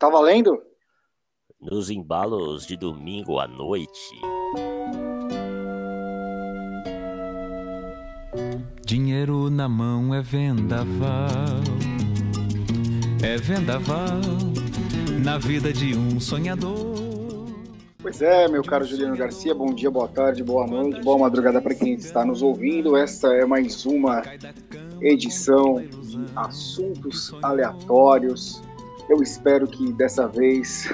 Tá valendo? Nos embalos de domingo à noite. Dinheiro na mão é vendaval. É vendaval na vida de um sonhador. Pois é, meu caro Juliano Garcia, bom dia, boa tarde, boa noite, boa madrugada para quem está nos ouvindo. Essa é mais uma edição de assuntos aleatórios eu espero que dessa vez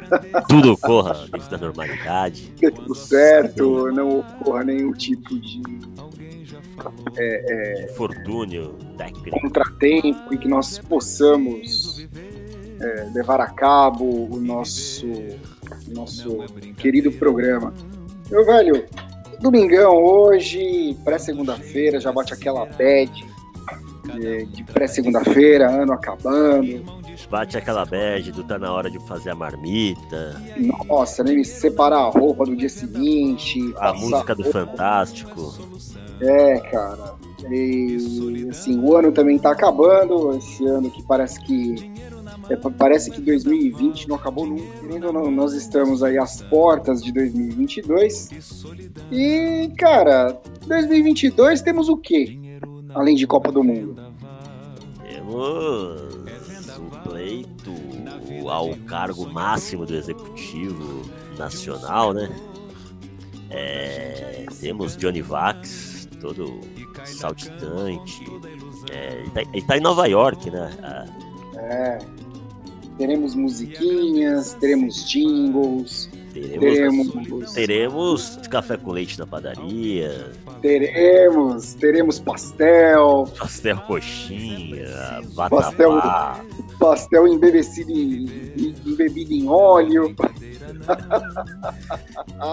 tudo ocorra dentro da normalidade. Dê tudo certo, não ocorra nenhum tipo de é, é, infortúnio contratempo e que nós possamos é, levar a cabo o nosso, nosso querido programa. Meu velho, domingão hoje, pré-segunda-feira, já bate aquela bad de, de pré-segunda-feira, ano acabando Bate aquela bad do tá na hora de fazer a marmita. Nossa, nem separar a roupa do dia seguinte. A música do Fantástico. É, cara. E, assim, o ano também tá acabando. Esse ano que parece que. É, parece que 2020 não acabou nunca. Não, nós estamos aí às portas de 2022. E, cara, 2022 temos o quê? Além de Copa do Mundo? Temos eleito ao cargo máximo do executivo nacional, né? É, temos Johnny Vax, todo saltitante. É, ele, tá, ele tá em Nova York, né? É. Teremos musiquinhas, teremos jingles. Teremos, teremos, teremos café com leite na padaria. Teremos, teremos pastel. Pastel coxinha, pastel, pastel embebecido em, embebido em óleo.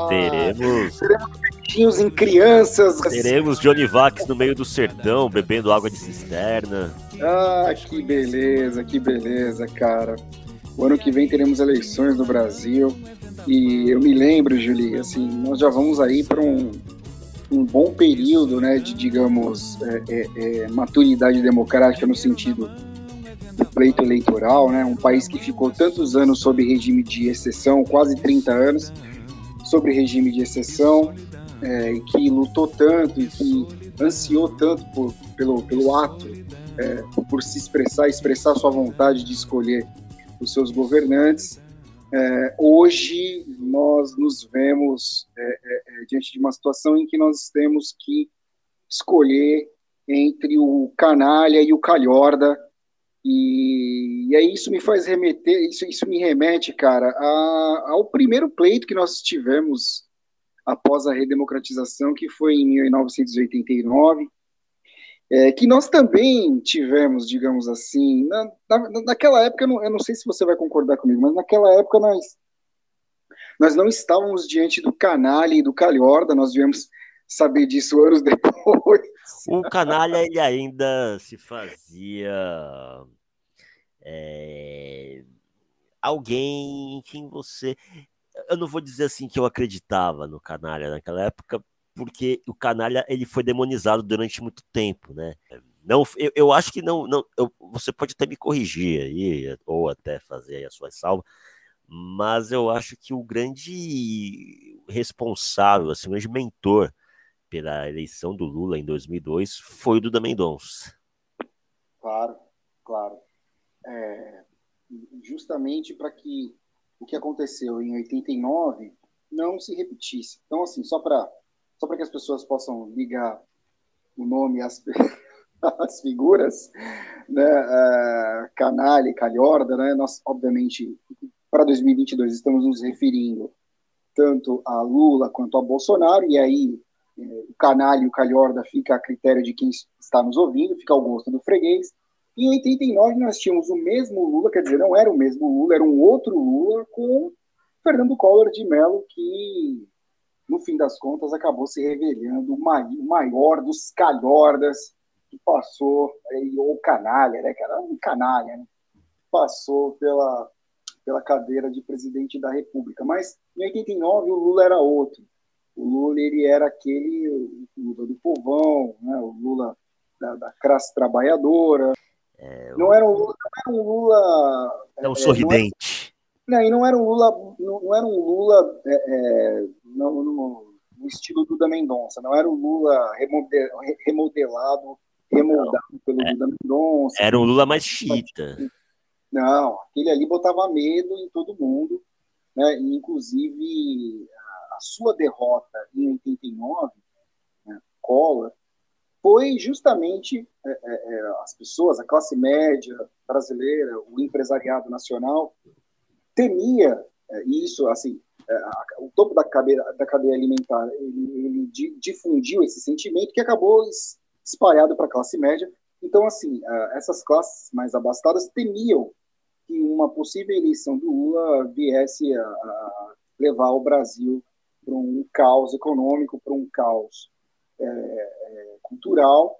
teremos. Teremos peitinhos em crianças. Teremos Johnny Vax no meio do sertão, bebendo água de cisterna. Ah, que beleza, que beleza, cara. O ano que vem teremos eleições no Brasil. E eu me lembro, Julie, assim, nós já vamos aí para um, um bom período, né, de, digamos, é, é, é, maturidade democrática no sentido do pleito eleitoral, né, um país que ficou tantos anos sob regime de exceção, quase 30 anos, sobre regime de exceção, é, que lutou tanto e que ansiou tanto por, pelo, pelo ato, é, por se expressar, expressar sua vontade de escolher os seus governantes, é, hoje nós nos vemos é, é, é, diante de uma situação em que nós temos que escolher entre o canalha e o calhorda, e, e aí isso me faz remeter, isso, isso me remete, cara, a, ao primeiro pleito que nós tivemos após a redemocratização, que foi em 1989, é, que nós também tivemos, digamos assim, na, na, naquela época, eu não, eu não, sei se você vai concordar comigo, mas naquela época nós, nós não estávamos diante do canalha e do calhorda, nós viemos saber disso anos depois. O canalha, ele ainda se fazia é, alguém em quem você... Eu não vou dizer assim que eu acreditava no canalha naquela época, porque o canalha ele foi demonizado durante muito tempo, né? Não, eu, eu acho que não, não eu, você pode até me corrigir aí, ou até fazer a sua salva, mas eu acho que o grande responsável, assim, o grande mentor pela eleição do Lula em 2002 foi o Duda Mendonça. Claro, claro. É, justamente para que o que aconteceu em 89 não se repetisse. Então, assim, só para só para que as pessoas possam ligar o nome às, às figuras, né, uh, canalha e calhorda, né, nós, obviamente, para 2022 estamos nos referindo tanto a Lula quanto a Bolsonaro, e aí eh, o canalha e o calhorda fica a critério de quem está nos ouvindo, fica ao gosto do freguês. Em 89 nós tínhamos o mesmo Lula, quer dizer, não era o mesmo Lula, era um outro Lula com Fernando Collor de Mello, que no fim das contas, acabou se revelando o maior dos calhordas que passou, ou canalha, né, cara? Um canalha, né? Passou pela, pela cadeira de presidente da República. Mas em 89 o Lula era outro. O Lula ele era aquele o Lula do povão, né? o Lula da, da classe trabalhadora. É, não, era um Lula, não era um Lula. É um sorridente. Não, e não era um Lula, não, não era um Lula é, é, no, no, no, estilo Duda Mendonça, não era um Lula remodelado, remoldado não, pelo é, Duda Mendonça. Era um Lula mais chita. Não, aquele ali botava medo em todo mundo, né? E, inclusive a, a sua derrota em 89, né, Collor, foi justamente é, é, é, as pessoas, a classe média brasileira, o empresariado nacional, temia é, isso, assim, é, o topo da cadeia, da cadeia alimentar, ele, ele difundiu esse sentimento que acabou espalhado para a classe média. Então, assim, essas classes mais abastadas temiam que uma possível eleição do Lula viesse a, levar o Brasil para um caos econômico, para um caos é, é, cultural,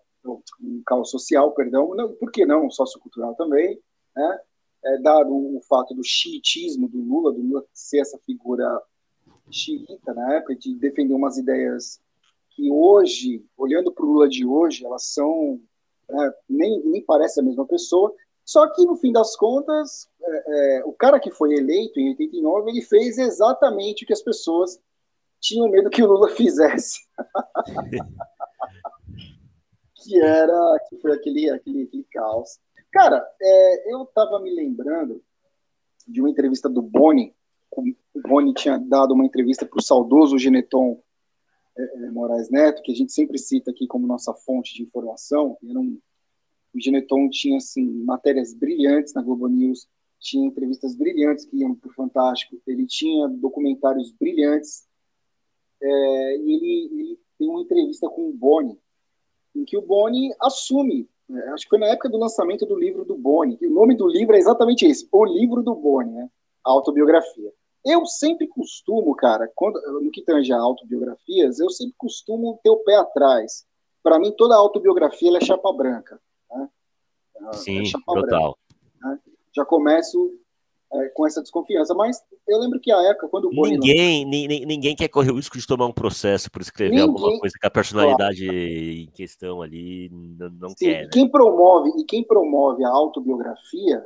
um caos social, perdão, não, por que não sociocultural também, né? É, dado o fato do xiitismo do Lula, do Lula ser essa figura xiita na época, de defender umas ideias que hoje, olhando para o Lula de hoje, elas são né, nem, nem parece a mesma pessoa, só que no fim das contas, é, é, o cara que foi eleito em 89, ele fez exatamente o que as pessoas tinham medo que o Lula fizesse. que era, que foi aquele, aquele, aquele caos. Cara, é, eu estava me lembrando de uma entrevista do Boni. O Boni tinha dado uma entrevista para o saudoso Geneton é, é, Moraes Neto, que a gente sempre cita aqui como nossa fonte de informação. Era um, o Geneton tinha assim, matérias brilhantes na Globo News, tinha entrevistas brilhantes que iam para o Fantástico, ele tinha documentários brilhantes. É, e ele, ele tem uma entrevista com o Boni, em que o Boni assume acho que foi na época do lançamento do livro do Boni. O nome do livro é exatamente esse, O Livro do Boni, né? A autobiografia. Eu sempre costumo, cara, quando, no que tange a autobiografias, eu sempre costumo ter o pé atrás. Para mim, toda autobiografia é chapa branca. Né? É Sim, é total. Branca, né? Já começo é, com essa desconfiança. Mas eu lembro que a época, quando o Boni ninguém, ninguém, ninguém quer correr o risco de tomar um processo por escrever ninguém, alguma coisa que a personalidade claro. em questão ali não, não Sim, quer. Né? Quem promove, e quem promove a autobiografia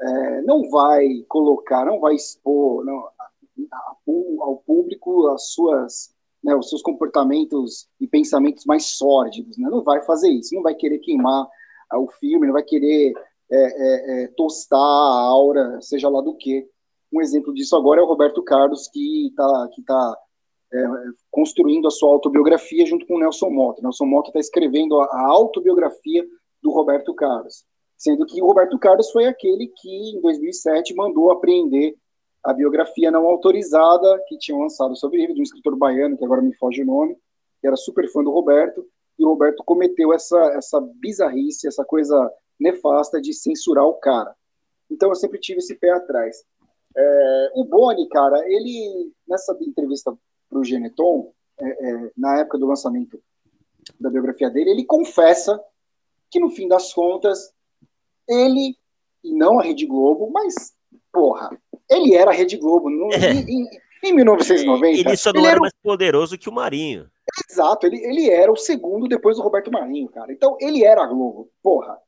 é, não vai colocar, não vai expor não, ao público as suas, né, os seus comportamentos e pensamentos mais sórdidos. Né? Não vai fazer isso, não vai querer queimar o filme, não vai querer é, é, é, tostar a aura, seja lá do que. Um exemplo disso agora é o Roberto Carlos, que está que tá, é, construindo a sua autobiografia junto com o Nelson Mota. Nelson Mota está escrevendo a, a autobiografia do Roberto Carlos, sendo que o Roberto Carlos foi aquele que, em 2007, mandou apreender a biografia não autorizada que tinham lançado sobre ele, de um escritor baiano, que agora me foge o nome, que era super fã do Roberto, e o Roberto cometeu essa, essa bizarrice, essa coisa nefasta de censurar o cara. Então eu sempre tive esse pé atrás. É, o Boni, cara, ele, nessa entrevista para o Geneton, é, é, na época do lançamento da biografia dele, ele confessa que no fim das contas, ele, e não a Rede Globo, mas, porra, ele era a Rede Globo. No, é. em, em, 1990. Ele só não ele era, era mais poderoso que o Marinho. Exato, ele, ele era o segundo depois do Roberto Marinho, cara. Então, ele era a Globo, porra.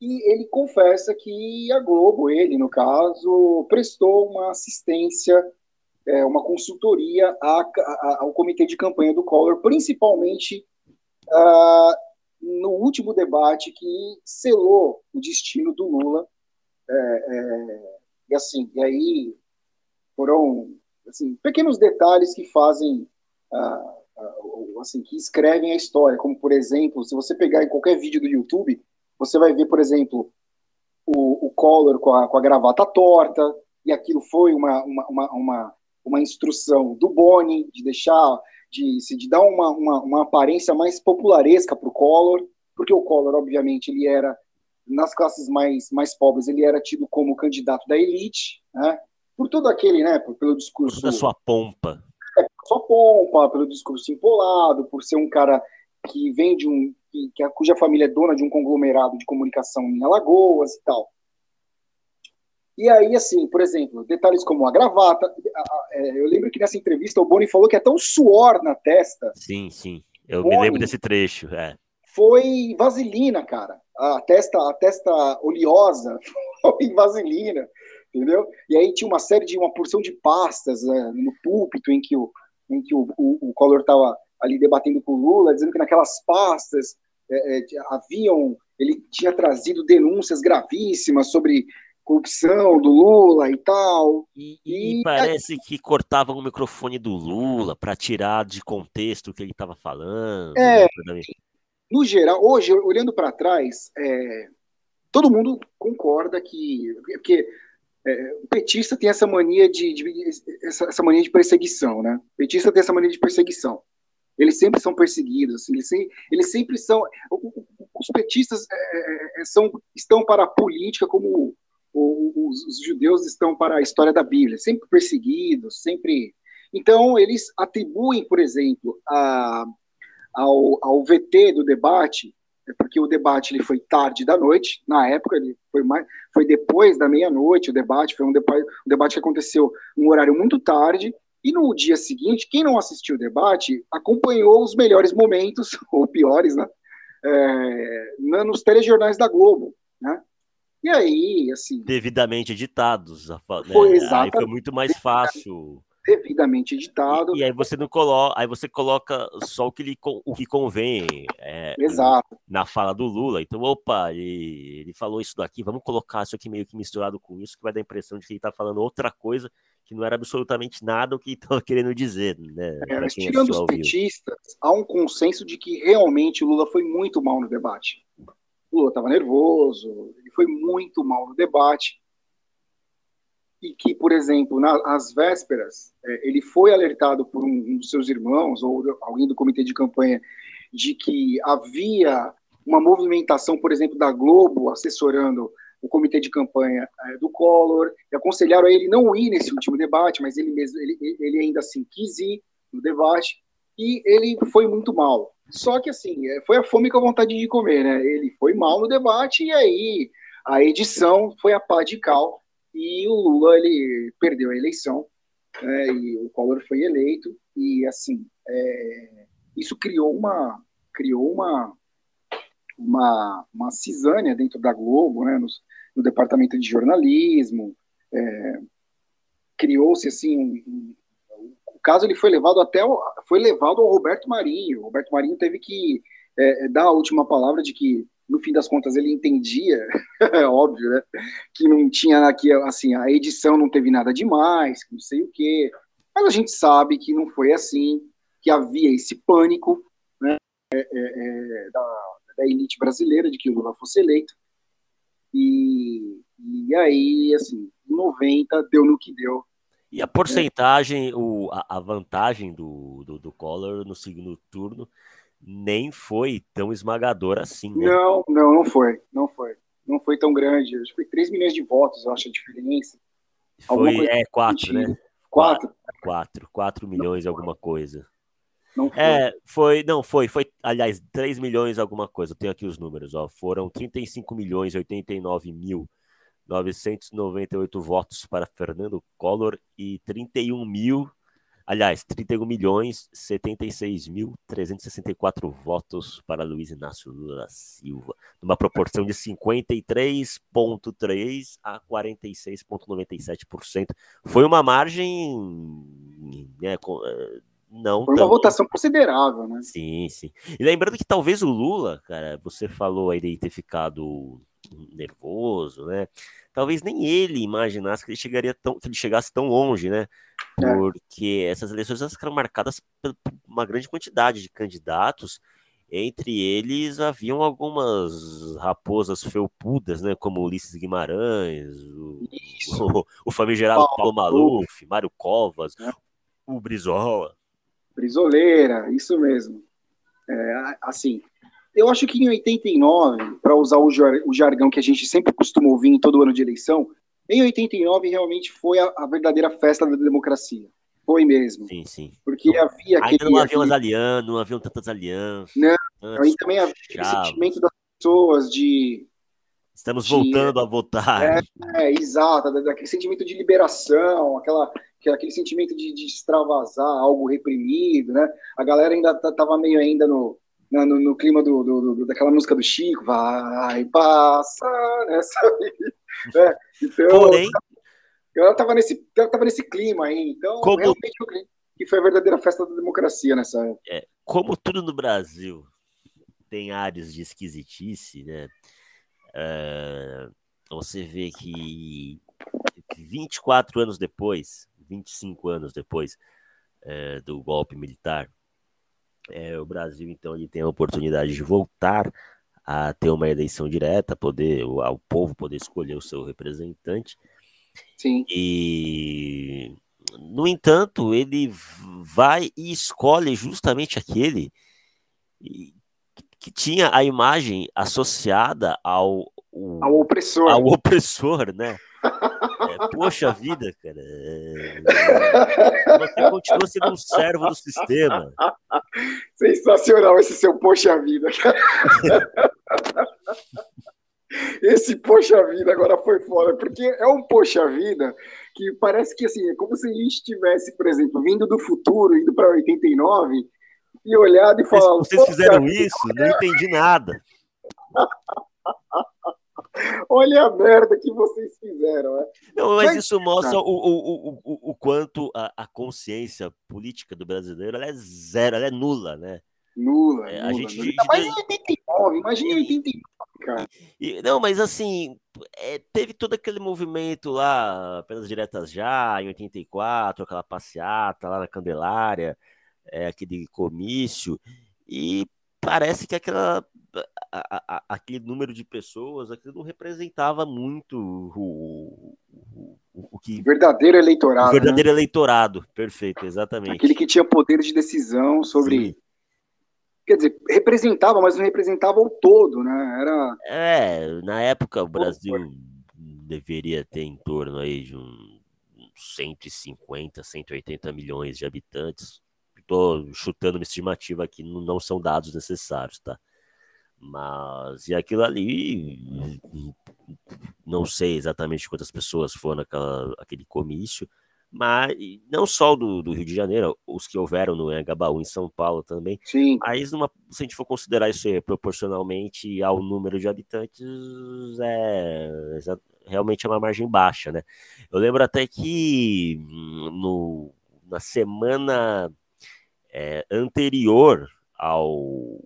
E ele confessa que a Globo, ele no caso, prestou uma assistência, é, uma consultoria a, a, ao comitê de campanha do Collor, principalmente uh, no último debate que selou o destino do Lula. É, é, e assim, e aí foram assim, pequenos detalhes que fazem, uh, assim, que escrevem a história, como por exemplo, se você pegar em qualquer vídeo do YouTube, você vai ver, por exemplo, o, o Collor com a, com a gravata torta, e aquilo foi uma, uma, uma, uma, uma instrução do Boni de deixar, de, de dar uma, uma, uma aparência mais popularesca para o Collor, porque o Collor, obviamente, ele era, nas classes mais, mais pobres, ele era tido como candidato da elite, né? por todo aquele, né, pelo discurso... Da sua pompa. É, sua pompa, pelo discurso empolado, por ser um cara que vem de um, que, que a, cuja família é dona de um conglomerado de comunicação em Alagoas e tal. E aí, assim, por exemplo, detalhes como a gravata. A, a, é, eu lembro que nessa entrevista o Boni falou que até um suor na testa. Sim, sim. Eu Boni me lembro desse trecho. É. Foi vaselina, cara. a testa, a testa oleosa em vaselina, entendeu? E aí tinha uma série de uma porção de pastas né, no púlpito em que o, em que o, o, o Collor estava ali debatendo com o Lula, dizendo que naquelas pastas é, é, haviam, ele tinha trazido denúncias gravíssimas sobre corrupção do Lula e tal. E, e, e parece aí... que cortavam o microfone do Lula para tirar de contexto o que ele estava falando. É, no geral, hoje, olhando para trás, é, todo mundo concorda que. Porque é, o petista tem essa mania de, de essa, essa, mania de perseguição, né? O petista tem essa mania de perseguição. Eles sempre são perseguidos, assim, eles, sempre, eles sempre são. Os petistas é, é, são, estão para a política como os, os, judeus estão para a história da Bíblia, sempre perseguidos, sempre. Então, eles atribuem, por exemplo, a, ao, ao VT do debate, é porque o debate ele foi tarde da noite, na época ele foi, mais, foi depois da meia-noite, o debate foi um, debate, um debate que aconteceu num horário muito tarde, e no dia seguinte, quem não assistiu o debate acompanhou os melhores momentos, ou piores, né, é, nos telejornais da Globo, né, e aí, assim. Devidamente editados. Né? Foi, exatamente. Aí foi muito mais fácil. Devidamente editado. E, e, aí você não coloca, aí você coloca só o que, lhe, o que convém é, Exato. na fala do Lula. Então, opa, ele, ele falou isso daqui, vamos colocar isso aqui meio que misturado com isso, que vai dar a impressão de que ele está falando outra coisa que não era absolutamente nada o que estava querendo dizer. Né, é, mas tirando os petistas, há um consenso de que realmente o Lula foi muito mal no debate. O Lula estava nervoso, ele foi muito mal no debate. E que, por exemplo, nas vésperas, é, ele foi alertado por um, um dos seus irmãos ou alguém do comitê de campanha de que havia uma movimentação, por exemplo, da Globo assessorando o comitê de campanha é, do Collor, e aconselharam a ele não ir nesse último debate, mas ele mesmo, ele, ele ainda assim quis ir no debate, e ele foi muito mal. Só que assim, é, foi a fome com a vontade de comer, né? Ele foi mal no debate e aí a edição foi a pá de cal e o Lula ele perdeu a eleição né? e o Collor foi eleito e assim é, isso criou uma criou uma uma, uma cisânia dentro da Globo, né? No, no departamento de jornalismo, é, criou-se assim um, o caso ele foi levado até foi levado ao Roberto Marinho. O Roberto Marinho teve que é, é dar a última palavra de que no fim das contas ele entendia, é óbvio, né, que não tinha aqui assim a edição não teve nada demais, não sei o quê. Mas a gente sabe que não foi assim, que havia esse pânico, né, é, é, é da, da elite brasileira de que o Lula fosse eleito. E, e aí, assim, em 90 deu no que deu e a porcentagem, o, a, a vantagem do, do, do, Collor no segundo turno nem foi tão esmagadora assim. Né? Não, não, não foi. Não foi. Não foi tão grande. Acho que foi 3 milhões de votos, eu acho a diferença. Foi, é, 4, né? 4? 4, 4 milhões não alguma coisa. Não foi. É, foi, não, foi, foi, aliás, 3 milhões alguma coisa. Eu tenho aqui os números, ó. Foram 35 milhões 89 mil 998 votos para Fernando Collor e 31 mil, aliás, 31 milhões 76 mil 364 votos para Luiz Inácio Lula da Silva, numa proporção de 53,3 a 46,97%. Foi uma margem né, eh, não Foi uma tão... votação considerável, né? Sim, sim. E lembrando que talvez o Lula, cara, você falou aí de ter ficado nervoso, né? Talvez nem ele imaginasse que ele chegaria tão, que ele chegasse tão longe, né? É. Porque essas eleições elas ficaram marcadas por uma grande quantidade de candidatos. Entre eles haviam algumas raposas felpudas, né? Como Ulisses Guimarães, o, o, o famigerado Paulo, Paulo Maluf, Mário Covas, é. o Brizola. Brizoleira, isso mesmo. É, assim, eu acho que em 89, para usar o, jar, o, jargão que a gente sempre costuma ouvir em todo ano de eleição, em 89 realmente foi a, a verdadeira festa da democracia. Foi mesmo. Sim, sim. Porque não, havia aquele. Ainda não haviam as alianças, não haviam tantas alianças. Não, aí também havia aquele sentimento das pessoas de. Estamos de, voltando a votar. É, é exato, daquele sentimento de liberação, aquela, aquele sentimento de, de extravasar algo reprimido, né? A galera ainda estava meio ainda no, no, no, clima do, do, do, daquela música do Chico, vai passar né? Então, Porém, ela estava nesse, ela tava nesse clima aí, então como, realmente eu creio que foi a verdadeira festa da democracia nessa época. É, como tudo no Brasil tem áreas de esquisitice, né? É, você vê que 24 anos depois, 25 anos depois é, do golpe militar, é, o Brasil então ele tem a oportunidade de voltar a ter uma eleição direta, poder o, o povo poder escolher o seu representante. Sim. E no entanto, ele vai e escolhe justamente aquele que tinha a imagem associada ao, ao opressor. Ao opressor, né? Poxa vida, cara. Você continua sendo um servo do sistema. Sensacional esse seu poxa vida, Esse poxa vida agora foi fora, porque é um poxa vida que parece que assim, é como se a gente estivesse, por exemplo, vindo do futuro, indo para 89 e olhado e falado. Vocês fizeram isso? Não entendi nada. Olha a merda que vocês fizeram. Né? Não, mas, isso mostra o, o, o, o quanto a, consciência política do brasileiro é zero, ela é nula, né? Nula. É, a gente, nula. Mas em 89, imagina em 89, cara. Não, mas assim, é, teve todo aquele movimento lá, pelas diretas já, em 84, aquela passeata lá na Candelária, é, aquele comício, e parece que aquela a, a, aquele número de pessoas aquilo não representava muito o, o, o que. Verdadeiro eleitorado. O verdadeiro né? eleitorado, perfeito, exatamente. Aquele que tinha poder de decisão sobre. Sim. Quer dizer, representava, mas não representava o todo, né? Era. É, na época o Brasil deveria ter em torno aí de um 150, 180 milhões de habitantes. Estou chutando uma estimativa aqui, não são dados necessários, tá? Mas e aquilo ali, não sei exatamente quantas pessoas foram naquela, aquele comício, mas não só do, do Rio de Janeiro, os que houveram no Engabaú, em São Paulo também. Sim. Mas numa, se a gente for considerar isso proporcionalmente ao número de habitantes, é, realmente é uma margem baixa, né? Eu lembro até que no, na semana é, anterior ao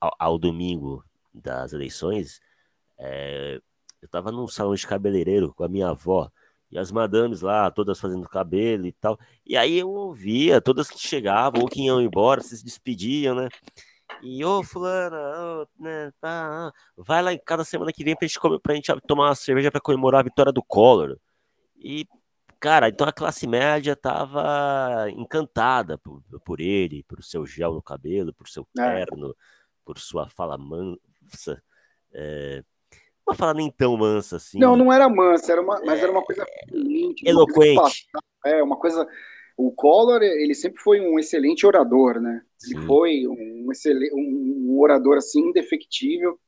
ao, ao, domingo das eleições, é, eu estava num salão de cabeleireiro com a minha avó, e as madames lá, todas fazendo cabelo e tal. E aí eu ouvia, todas que chegavam ou que iam embora, se despediam, né? E, ô, fulana, ô, né, tá, vai lá em cada semana que vem pra gente, comer, pra gente tomar uma cerveja para comemorar a vitória do Collor. E, cara, então a classe média tava encantada por, por ele, por seu gel no cabelo, por seu é. terno. É por sua fala mansa. É, uma fala nem tão mansa assim. Não, não era mansa, era uma, mas era uma coisa fluente, eloquente. Uma coisa é, uma coisa. O Collor, ele sempre foi um excelente orador, né? Sim. Ele foi um, excelente, um orador assim indefectível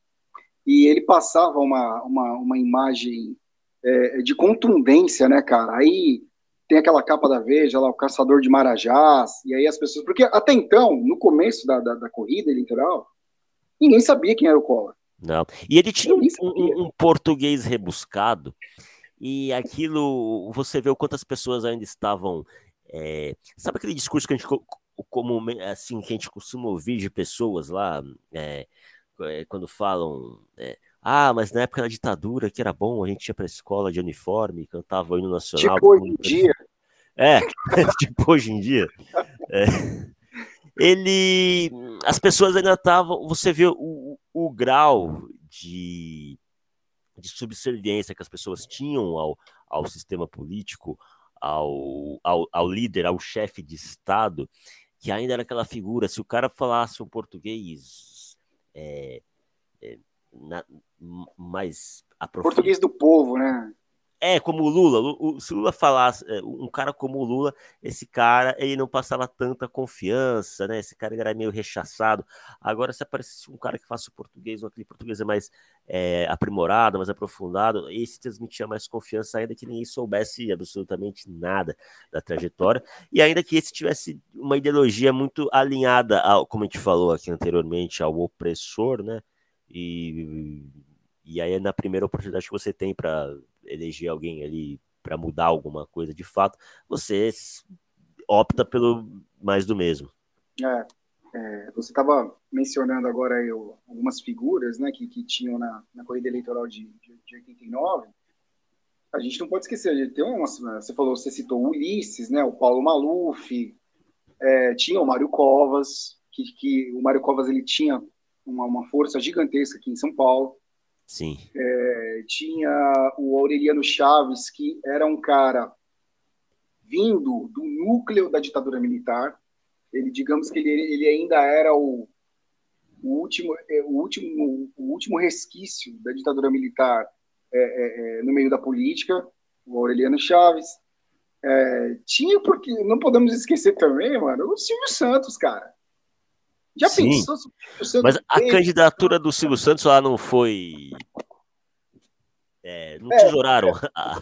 e ele passava uma, uma, uma imagem é, de contundência, né, cara? Aí tem aquela capa da Veja lá, o caçador de Marajás, e aí as pessoas. Porque até então, no começo da, da, da corrida eleitoral, Ninguém sabia quem era o Collor. Não. E ele tinha um, um, um, português rebuscado, e aquilo, você vê o quantas pessoas ainda estavam. É, sabe aquele discurso que a gente como assim que a gente costuma ouvir de pessoas lá é, é, quando falam é, ah, mas na época da ditadura que era bom, a gente ia para a escola de uniforme, cantava o hino nacional. Tipo hoje em dia. É, tipo hoje em dia. É ele. As pessoas ainda estavam. Você vê o, o grau de, de subserviência que as pessoas tinham ao, ao sistema político, ao, ao, ao líder, ao chefe de Estado, que ainda era aquela figura. Se o cara falasse um português é, é, na, mais aprofundado. Português do povo, né? É, como o Lula. O, se o Lula falasse, é, um cara como o Lula, esse cara, ele não passava tanta confiança, né? Esse cara era meio rechaçado. Agora, se aparecesse um cara que faça o português, ou aquele português é mais é, aprimorado, mais aprofundado, esse transmitia mais confiança, ainda que ninguém soubesse absolutamente nada da trajetória, e ainda que esse tivesse uma ideologia muito alinhada, ao, como a gente falou aqui anteriormente, ao opressor, né? E, e aí, na primeira oportunidade que você tem para eleger alguém ali para mudar alguma coisa de fato, você opta pelo mais do mesmo. É, é você estava mencionando agora aí, algumas figuras né, que, que tinham na, na corrida eleitoral de, de, de 89. A gente não pode esquecer, tem uma, você falou, você citou o Ulisses, né, o Paulo Maluf, é, tinha o Mário Covas, que, que o Mário Covas ele tinha uma, uma força gigantesca aqui em São Paulo. Sim. É, tinha o Aureliano Chaves, que era um cara vindo do núcleo da ditadura militar. Ele, digamos que ele, ele ainda era o, o, último, é, o, último, o último resquício da ditadura militar é, é, é, no meio da política, o Aureliano Chaves. É, tinha, porque não podemos esquecer também, mano, o Silvio Santos, cara. Já Sim. pensou se o Santos Mas a candidatura do Silvio Santos lá não foi. É, não é, tesouraram.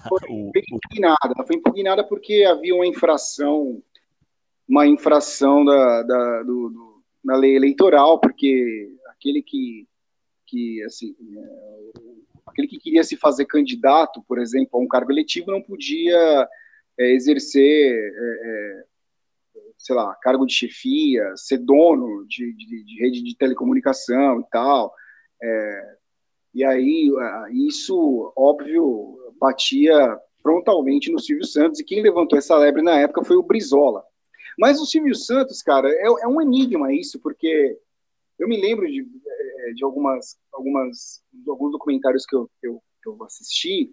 Foi, foi impugnada. Foi impugnada porque havia uma infração, uma infração da, da, do, do, na lei eleitoral, porque aquele que, que assim, é, aquele que queria se fazer candidato, por exemplo, a um cargo eletivo, não podia é, exercer é, é sei lá, cargo de chefia, ser dono de, de, de rede de telecomunicação e tal. É, e aí, isso, óbvio, batia frontalmente no Silvio Santos, e quem levantou essa lebre na época foi o Brizola. Mas o Silvio Santos, cara, é, é um enigma isso, porque eu me lembro de, é, de algumas, algumas, de alguns documentários que eu, eu, que eu assisti,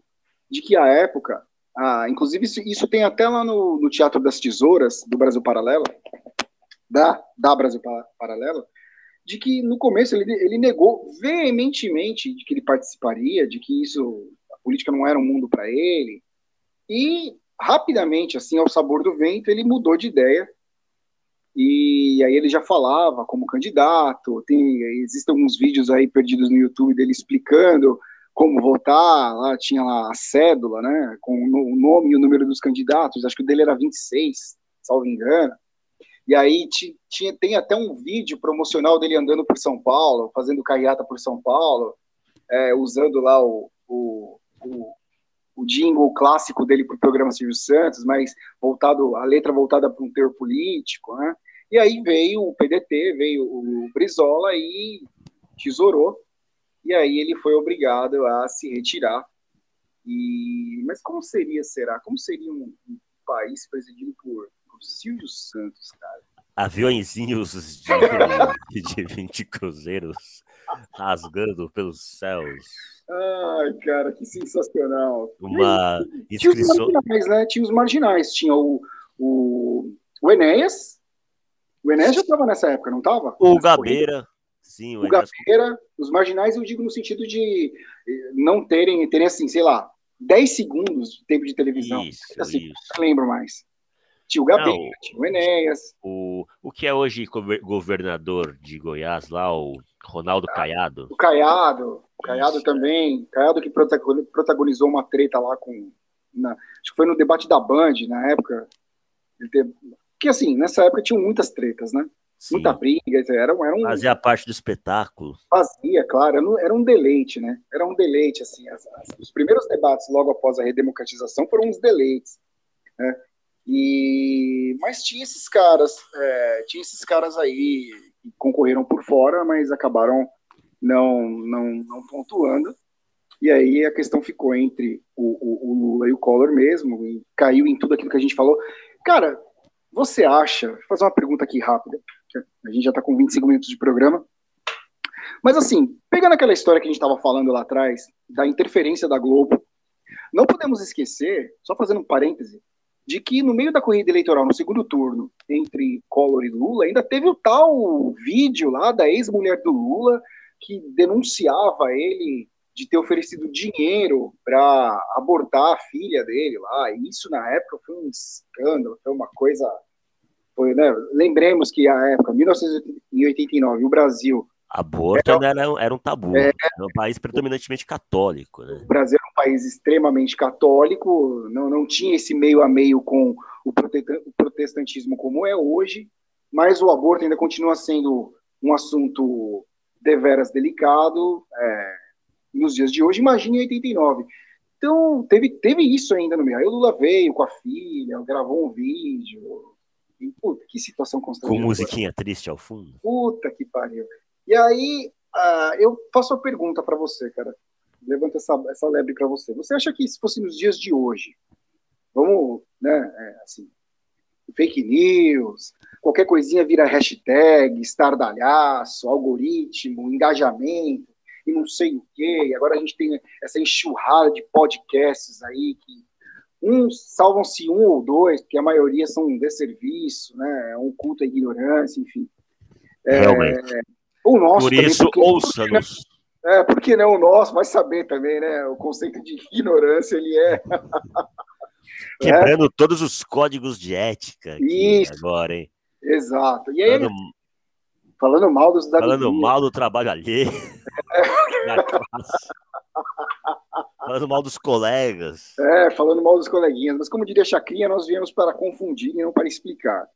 de que a época ah, inclusive, isso, isso, tem até lá no, no, Teatro das Tesouras, do Brasil Paralelo, da, da Brasil Paralelo, de que no começo ele, ele negou veementemente de que ele participaria, de que isso, a política não era um mundo para ele, e rapidamente, assim, ao sabor do vento, ele mudou de ideia, e aí ele já falava como candidato, tem, existem alguns vídeos aí perdidos no YouTube dele explicando como votar, lá tinha lá a cédula, né, com o nome e o número dos candidatos, acho que o dele era 26, salvo engano, e aí tinha, tem até um vídeo promocional dele andando por São Paulo, fazendo carreata por São Paulo, é, usando lá o, o, o, o jingle clássico dele para o programa Silvio Santos, mas voltado a letra voltada para um teor político, né? E aí veio o PDT, veio o Brizola e tesourou e aí ele foi obrigado a se retirar. E mas como seria, será? Como seria um, um país presidido por, por Silvio Santos, cara? Aviõezinhos de, de 20 cruzeiros rasgando pelos céus. Ai, cara, que sensacional. Uma inscrição. Tinha os marginais, né? Tinha os marginais. Tinha o, o, o Enéas. O Enéas já estava nessa época, não estava? O Gabeira. Sim, o, Gabeira, os marginais, eu digo no sentido de eh, não terem, terem assim, sei lá, 10 segundos de tempo de televisão. Isso, assim, isso. Não lembro mais. Tinha o Gabeira, não, tinha o Enéas. O, o que é hoje governador de Goiás lá, o Ronaldo ah, Caiado. O Caiado, o Caiado isso. também. Caiado que protagonizou uma treta lá com. Na, acho que foi no debate da Band, na época. Ele teve, que assim, nessa época tinham muitas tretas, né? Sim. muita briga, era, era um... Fazia parte do espetáculo. Fazia, claro, era um deleite, né? Era um deleite, assim, as, as, os primeiros debates logo após a redemocratização foram uns deleites, né? E, mas tinha esses caras, é, tinha esses caras aí que concorreram por fora, mas acabaram não, não, não pontuando, e aí a questão ficou entre o, o, o Lula e o Collor mesmo, e caiu em tudo aquilo que a gente falou. Cara, você acha, vou fazer uma pergunta aqui rápida, a gente já está com 25 minutos de programa. Mas assim, pegando aquela história que a gente estava falando lá atrás, da interferência da Globo, não podemos esquecer, só fazendo um parêntese, de que no meio da corrida eleitoral, no segundo turno, entre Collor e Lula, ainda teve o tal vídeo lá da ex-mulher do Lula, que denunciava ele de ter oferecido dinheiro para abortar a filha dele lá. E isso na época foi um escândalo, foi uma coisa. Foi, né? Lembremos que a época, 1989, o Brasil. Aborto era, era, era um tabu. É, era um país predominantemente católico. Né? O Brasil era um país extremamente católico, não, não tinha esse meio a meio com o protestantismo como é hoje, mas o aborto ainda continua sendo um assunto deveras delicado. É, nos dias de hoje, imagine em 89. Então, teve, teve isso ainda no meio. Aí o Lula veio com a filha, gravou um vídeo. E, puta, que situação constrangedora. Com musiquinha triste ao fundo. Puta que pariu. E aí, uh, eu faço uma pergunta para você, cara. Levanta essa, essa lebre para você. Você acha que se fosse nos dias de hoje, vamos, né, é, assim, fake news, qualquer coisinha vira hashtag, estardalhaço, algoritmo, engajamento, e não sei o quê. E agora a gente tem essa enxurrada de podcasts aí que uns salvam-se um ou dois, porque a maioria são um desserviço, né? É um culto à ignorância, enfim. É, Realmente. O nosso Por isso, ouça-nos. É, porque não o nosso, vai saber também, né? O conceito de ignorância, ele é... Quebrando é? todos os códigos de ética Isso. agora, hein? Exato. E aí, Falando... Falando mal dos Falando mal do trabalho alheio. falando mal dos colegas. É, falando mal dos coleguinhas. Mas como diria Chacrinha, nós viemos para confundir e não para explicar.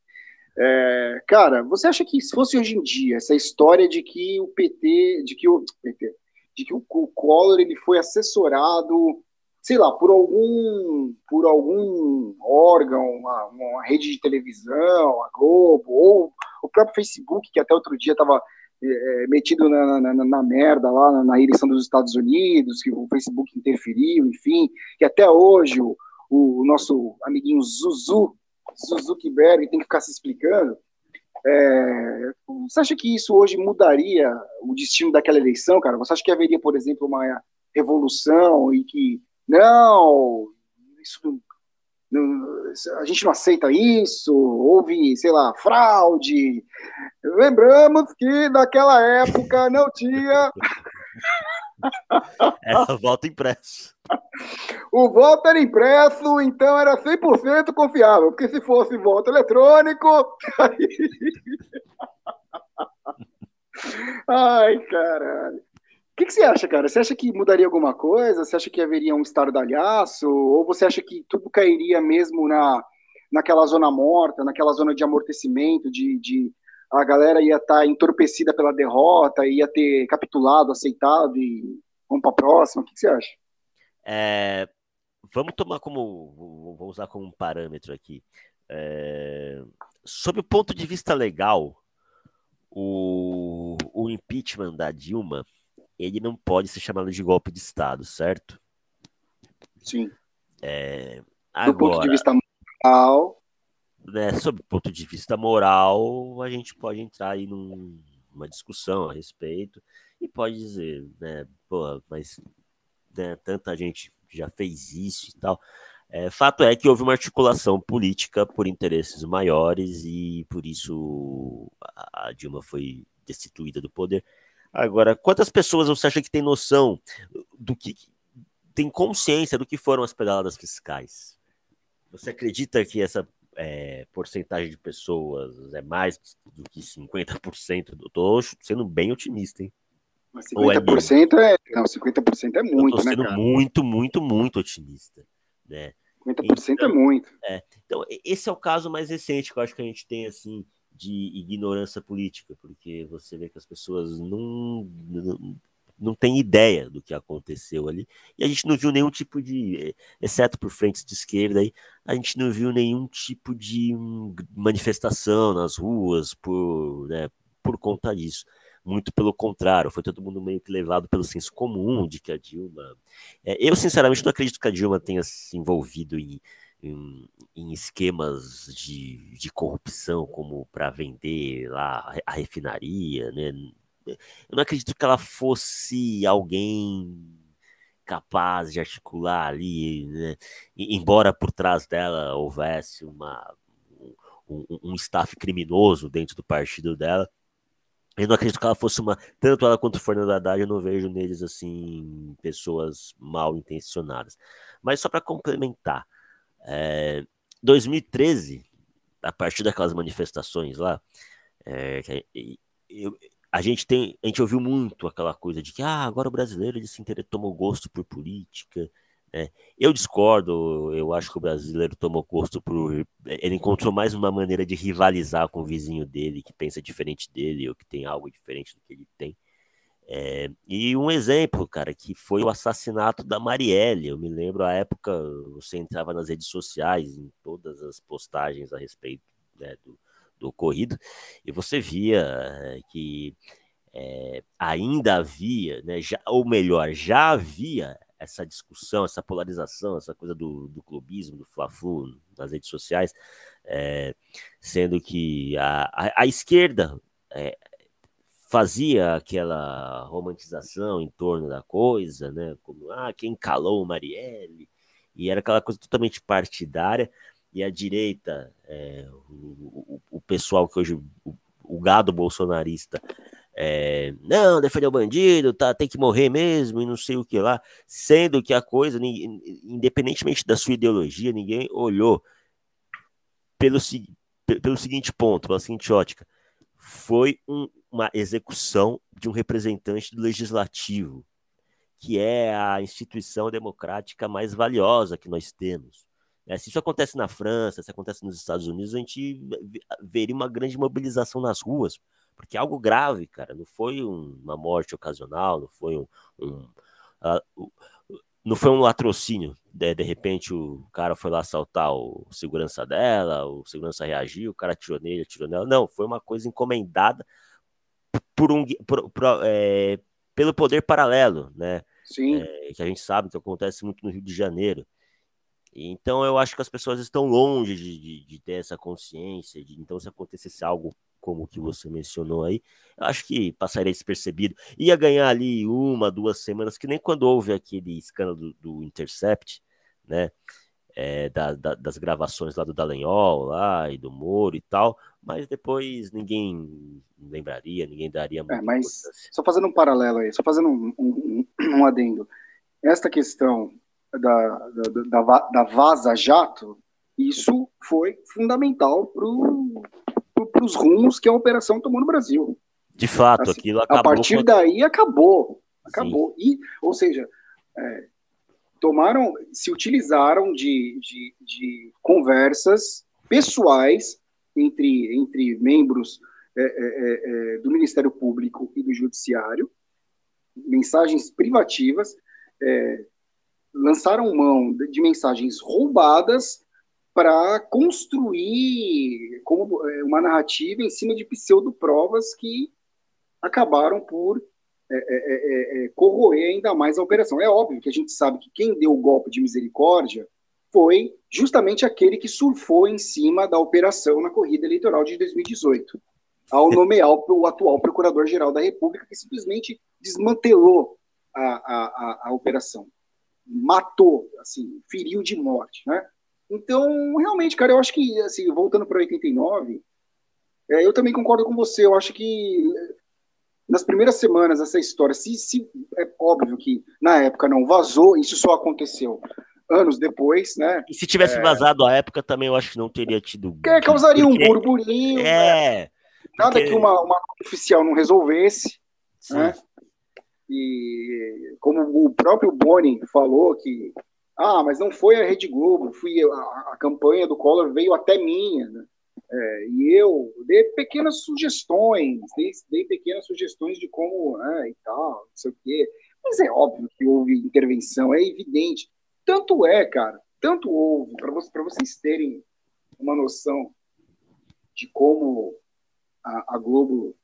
É, cara, você acha que se fosse hoje em dia essa história de que o PT, de que o PT, de que o, o Collor ele foi assessorado, sei lá, por algum por algum órgão, uma, uma rede de televisão, a Globo ou o próprio Facebook, que até outro dia estava é, é, metido na, na, na, merda lá na, na, eleição dos Estados Unidos, que o Facebook interferiu, enfim, que até hoje o, o nosso amiguinho Zuzu, Zuzukiberg, tem que ficar se explicando. É, você acha que isso hoje mudaria o destino daquela eleição, cara? Você acha que haveria, por exemplo, uma revolução e que não, isso a gente não aceita isso, houve, sei lá, fraude. Lembramos que naquela época não tinha. Era voto impresso. O voto era impresso, então era 100% confiável, porque se fosse voto eletrônico. Ai, caralho. O que, que, você acha, cara? Você acha que mudaria alguma coisa? Você acha que haveria um estardalhaço? Ou você acha que tudo cairia mesmo na, naquela zona morta, naquela zona de amortecimento, de, de a galera ia estar tá entorpecida pela derrota, ia ter capitulado, aceitado e vamos para a próxima? O que, que, você acha? É, vamos tomar como, vou usar como um parâmetro aqui. É, sob o ponto de vista legal, o, o impeachment da Dilma ele não pode ser chamado de golpe de Estado, certo? Sim. É, agora, Do ponto de vista moral. Né, sob o ponto de vista moral, a gente pode entrar aí num, numa discussão a respeito e pode dizer, né, pô, mas né, tanta gente já fez isso e tal. É, fato é que houve uma articulação política por interesses maiores e por isso a Dilma foi destituída do poder. Agora, quantas pessoas você acha que tem noção do que tem consciência do que foram as pedaladas fiscais? Você acredita que essa é, porcentagem de pessoas é mais do que 50%? Estou sendo bem otimista, hein? Mas 50% é, é, não, 50% é muito, Eu né, sendo cara? muito, muito, muito otimista, né? 50% é então, é muito. É, então, esse é o caso mais recente que eu acho que a gente tem, assim, de ignorância política, porque você vê que as pessoas não, não, não têm ideia do que aconteceu ali, e a gente não viu nenhum tipo de, exceto por frentes de esquerda, aí, a gente não viu nenhum tipo de manifestação nas ruas por, né, por conta disso. Muito pelo contrário, foi todo mundo meio que levado pelo senso comum de que a Dilma. É, eu, sinceramente, não acredito que a Dilma tenha se envolvido em em, em esquemas de, de corrupção, como para vender lá a refinaria, né? Eu não acredito que ela fosse alguém capaz de articular ali, né? embora por trás dela houvesse uma, um, um, staff criminoso dentro do partido dela. Eu não acredito que ela fosse uma. Tanto ela quanto o Fernando Haddad, eu não vejo neles, assim, pessoas mal intencionadas. Mas só para complementar, é, 2013, a partir daquelas manifestações lá, é, eu, a gente tem, a gente ouviu muito aquela coisa de que ah, agora o brasileiro ele se tomou gosto por política, é, eu discordo, eu acho que o brasileiro tomou gosto por. Ele encontrou mais uma maneira de rivalizar com o vizinho dele, que pensa diferente dele, ou que tem algo diferente do que ele tem. É, e um exemplo, cara, que foi o assassinato da Marielle. Eu me lembro a época, você entrava nas redes sociais, em todas as postagens a respeito né, do, do ocorrido, e você via é, que é, ainda havia, né, já, ou melhor, já havia essa discussão, essa polarização, essa coisa do, do clubismo, do fla-flu nas redes sociais, é, sendo que a, a, a esquerda é, fazia aquela romantização em torno da coisa, né, como ah, quem calou o Marielle, e era aquela coisa totalmente partidária, e a direita, é, o, o, o, pessoal que hoje, o, o gado bolsonarista, é, não, defender o bandido, tá, tem que morrer mesmo e não sei o que lá, sendo que a coisa, independentemente da sua ideologia, ninguém olhou pelo, pelo seguinte ponto, pela seguinte ótica, foi um, uma execução de um representante do legislativo, que é a instituição democrática mais valiosa que nós temos. É, se isso acontece na França, se acontece nos Estados Unidos, a gente veria uma grande mobilização nas ruas, porque é algo grave, cara. Não foi um, uma morte ocasional, não foi um. um uh, não foi um latrocínio. De, de repente o cara foi lá assaltar o segurança dela, o segurança reagiu, o cara atirou nele, atirou nela. Não, foi uma coisa encomendada por um, por, por, é, pelo poder paralelo, né? Sim. É, que a gente sabe que acontece muito no Rio de Janeiro. Então eu acho que as pessoas estão longe de, de, de ter essa consciência. De, então, se acontecesse algo como que você mencionou aí, eu acho que passaria despercebido. Ia ganhar ali uma, duas semanas, que nem quando houve aquele escândalo do, do Intercept, né? É, da, da, das gravações lá do Dallagnol lá, e do Moro e tal, mas depois ninguém lembraria, ninguém daria é, mas só fazendo um paralelo aí, só fazendo um, um, um adendo. Esta questão da, da, da, Vaza Jato, isso foi fundamental para os rumos que a operação tomou no Brasil. De fato, assim, aquilo acabou. A partir daí acabou. Acabou. E, ou seja, é, tomaram, se utilizaram de, de, de, conversas pessoais entre, entre membros é, é, é, é do Ministério Público e do Judiciário, mensagens privativas, é, lançaram mão de mensagens roubadas para construir como é, uma narrativa em cima de pseudo-provas que acabaram por é é, é, é, corroer ainda mais a operação. É óbvio que a gente sabe que quem deu o golpe de misericórdia foi justamente aquele que surfou em cima da operação na corrida eleitoral de 2018, ao nomear o atual Procurador-Geral da República, que simplesmente desmantelou a, a, a, a operação, matou, assim, feriu de morte, né? Então, realmente, cara, eu acho que, assim, voltando para 89, é, eu também concordo com você. Eu acho que nas primeiras semanas essa história, se, se é óbvio que na época não vazou, isso só aconteceu anos depois, né? E se tivesse é... vazado a época também, eu acho que não teria tido. Que causaria porque... um burburinho. É. Né? Nada porque... que uma, uma oficial não resolvesse, Sim. né? E como o próprio Boni falou que ah, mas não foi a Rede Globo, fui a, a campanha do Collor veio até minha, né? É, e eu dei pequenas sugestões, dei, dei pequenas sugestões de como, né, e tal, não sei o quê. Mas é óbvio que houve intervenção, é evidente. Tanto é, cara, tanto houve, para você, vocês terem uma noção de como a, a Globo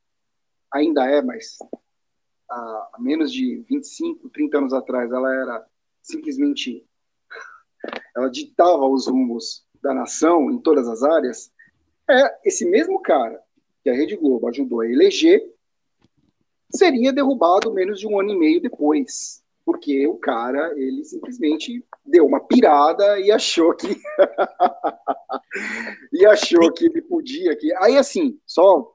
ainda é, mas há menos de 25, 30 anos atrás, ela era simplesmente ela ditava os rumos da nação em todas as áreas, é esse mesmo cara que a Rede Globo ajudou a eleger seria derrubado menos de um ano e meio depois, porque o cara ele simplesmente deu uma pirada e achou que e achou que ele podia que aí assim só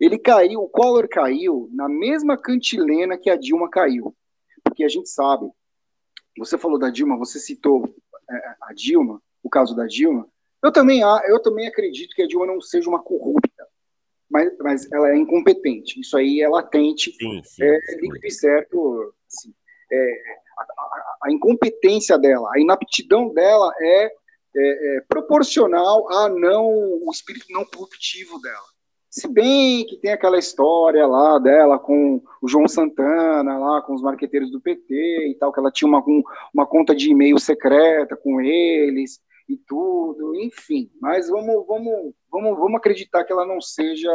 Ele caiu, o Collor caiu na mesma cantilena que a Dilma caiu. Porque a gente sabe, você falou da Dilma, você citou é, a Dilma, o caso da Dilma. Eu também, eu também acredito que a Dilma não seja uma corrupta, mas, mas ela é incompetente. Isso aí é latente, sim, sim, é líquido e certo. Assim, é, a, a, a, incompetência dela, a inaptidão dela é, é, é proporcional a não o espírito não corruptivo dela. Se bem que tem aquela história lá dela com o João Santana, lá com os marqueteiros do PT e tal, que ela tinha uma, uma conta de e-mail secreta com eles e tudo, enfim. Mas vamos, vamos, vamos, vamos acreditar que ela não seja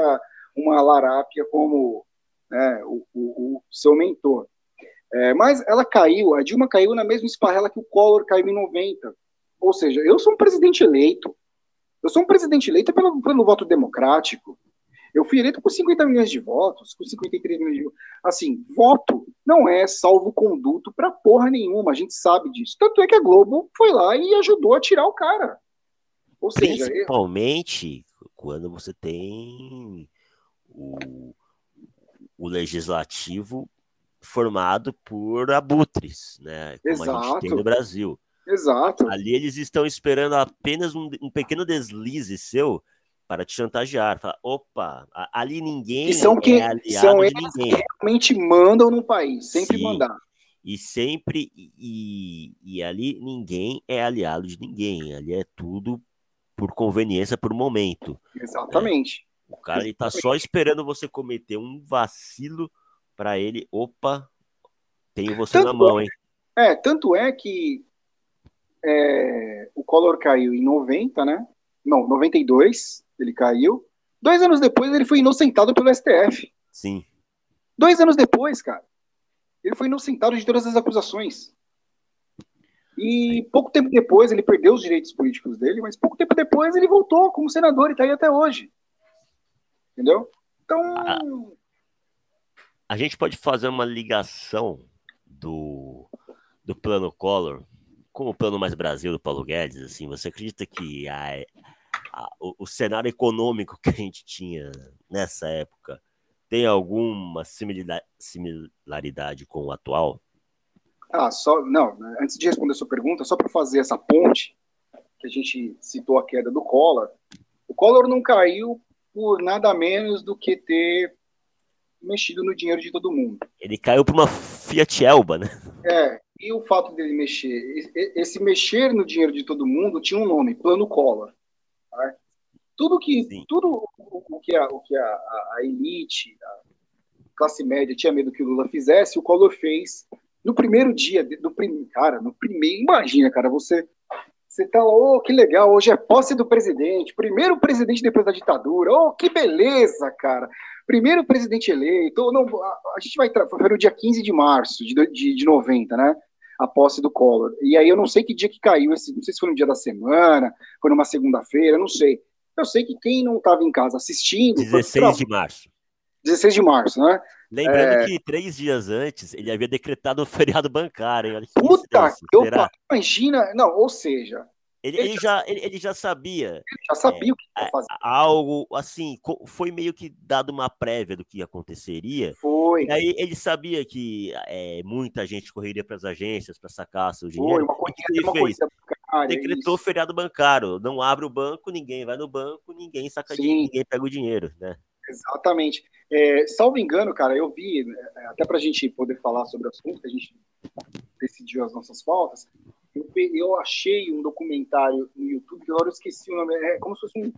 uma larápia como né, o, o, o, seu mentor. É, mas ela caiu, a Dilma caiu na mesma esparrela que o Collor caiu em 90. Ou seja, eu sou um presidente eleito. Eu sou um presidente eleito pelo, pelo voto democrático. Eu fui eleito com 50 milhões de votos, com 53 milhões de votos. Assim, voto não é salvo-conduto para porra nenhuma, a gente sabe disso. Tanto é que a Globo foi lá e ajudou a tirar o cara. Ou seja, Principalmente eu... quando você tem o, o legislativo formado por abutres, né? Como Exato. a gente tem no Brasil. Exato. Ali eles estão esperando apenas um, um pequeno deslize seu para te chantagear. Fala, opa, ali ninguém e são que, é aliado são de ninguém. Que realmente mandam no país, sempre Sim. mandar. E sempre, e, e ali ninguém é aliado de ninguém. Ali é tudo por conveniência, por momento. Exatamente. É. O cara está só esperando você cometer um vacilo para ele, opa, tenho você tanto na mão, é, hein? É, tanto é que é, o Collor caiu em 90, né? Não, 92 ele caiu. Dois anos depois, ele foi inocentado pelo STF. Sim. Dois anos depois, cara, ele foi inocentado de todas as acusações. E pouco tempo depois, ele perdeu os direitos políticos dele, mas pouco tempo depois ele voltou como senador e tá aí até hoje. Entendeu? Então. A, a gente pode fazer uma ligação do, do plano Collor com o plano Mais Brasil do Paulo Guedes. Assim, você acredita que a, a, o, o, cenário econômico que a gente tinha nessa época tem alguma similaridade, similaridade com o atual? Ah, só não. Antes de responder a sua pergunta, só para fazer essa ponte que a gente citou a queda do Collor, o Collor não caiu por nada menos do que ter mexido no dinheiro de todo mundo. Ele caiu para uma Fiat Elba, né? É, e o fato dele mexer, esse mexer no dinheiro de todo mundo tinha um nome, Plano Collor. Tudo que, tudo o que, a, o que a, a, elite, a classe média tinha medo que o Lula fizesse, o Collor fez no primeiro dia, do prim, cara, no primeiro, imagina, cara, você você tá lá, oh, que legal, hoje é posse do presidente, primeiro presidente depois da ditadura, oh, que beleza, cara, primeiro presidente eleito, não, a, a gente vai, foi no dia 15 de março de, de, de 90, né, a posse do Collor. E aí eu não sei que dia que caiu esse, não sei se foi no dia da semana, foi numa segunda-feira, não sei. Eu sei que quem não estava em casa assistindo. 16 foi, de março. 16 de março, né? Lembrando é... que três dias antes ele havia decretado o feriado bancário. Hein? Puta, que eu, imagina. Não, ou seja, ele, ele, já, ele, ele, já sabia. Ele já sabia é, o que ia fazer. Algo assim, foi meio que dado uma prévia do que aconteceria. Foi. E aí ele sabia que é, muita gente correria para as agências para sacar seu dinheiro. Foi, uma coisa, que ele fez? Bancária, Decretou isso. feriado bancário. Não abre o banco, ninguém vai no banco, ninguém saca Sim. dinheiro, ninguém pega o dinheiro, né? Exatamente. É, salvo engano, cara, eu vi, é, até para a gente poder falar sobre o assunto, que a gente decidiu as nossas faltas, eu, eu achei um documentário no YouTube, que agora eu esqueci o nome, é como se fosse um,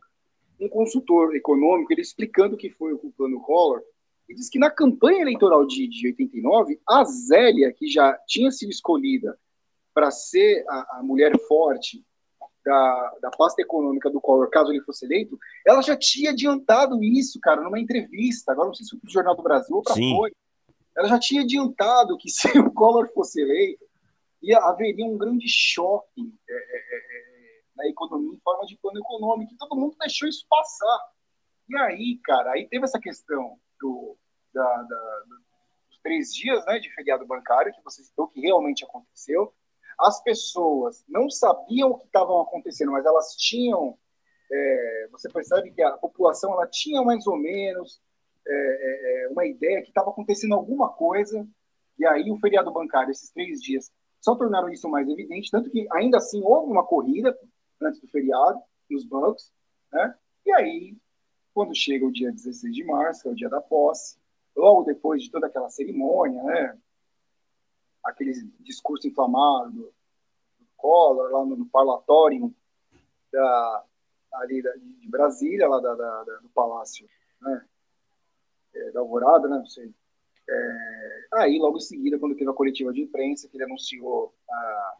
um consultor econômico, ele explicando o que foi o plano Collor, e diz que na campanha eleitoral de, de 89, a Zélia, que já tinha sido escolhida para ser a, a, mulher forte da, da pasta econômica do Collor, caso ele fosse eleito, ela já tinha adiantado isso, cara, numa entrevista, agora não sei se foi para o Jornal do Brasil ou para foi, ela já tinha adiantado que se o Collor fosse eleito, e haveria um grande choque é, é, é, é, na economia em forma de plano econômico, e todo mundo deixou isso passar. E aí, cara, aí teve essa questão do, da, da, dos três dias né, de feriado bancário, que você citou, que realmente aconteceu. As pessoas não sabiam o que estava acontecendo, mas elas tinham. É, você percebe que a população ela tinha mais ou menos é, é, uma ideia que estava acontecendo alguma coisa, e aí o feriado bancário, esses três dias, só tornaram isso mais evidente, tanto que ainda assim houve uma corrida antes do feriado nos bancos, né? E aí, quando chega o dia 16 de março, é o dia da posse, logo depois de toda aquela cerimônia, né? Aquele discurso inflamado do, Collor lá no, no parlatório da, ali da, de Brasília, lá da, da do Palácio, né? É, da Alvorada, né? Não sei. É, aí, logo em seguida, quando teve a coletiva de imprensa, que ele anunciou a,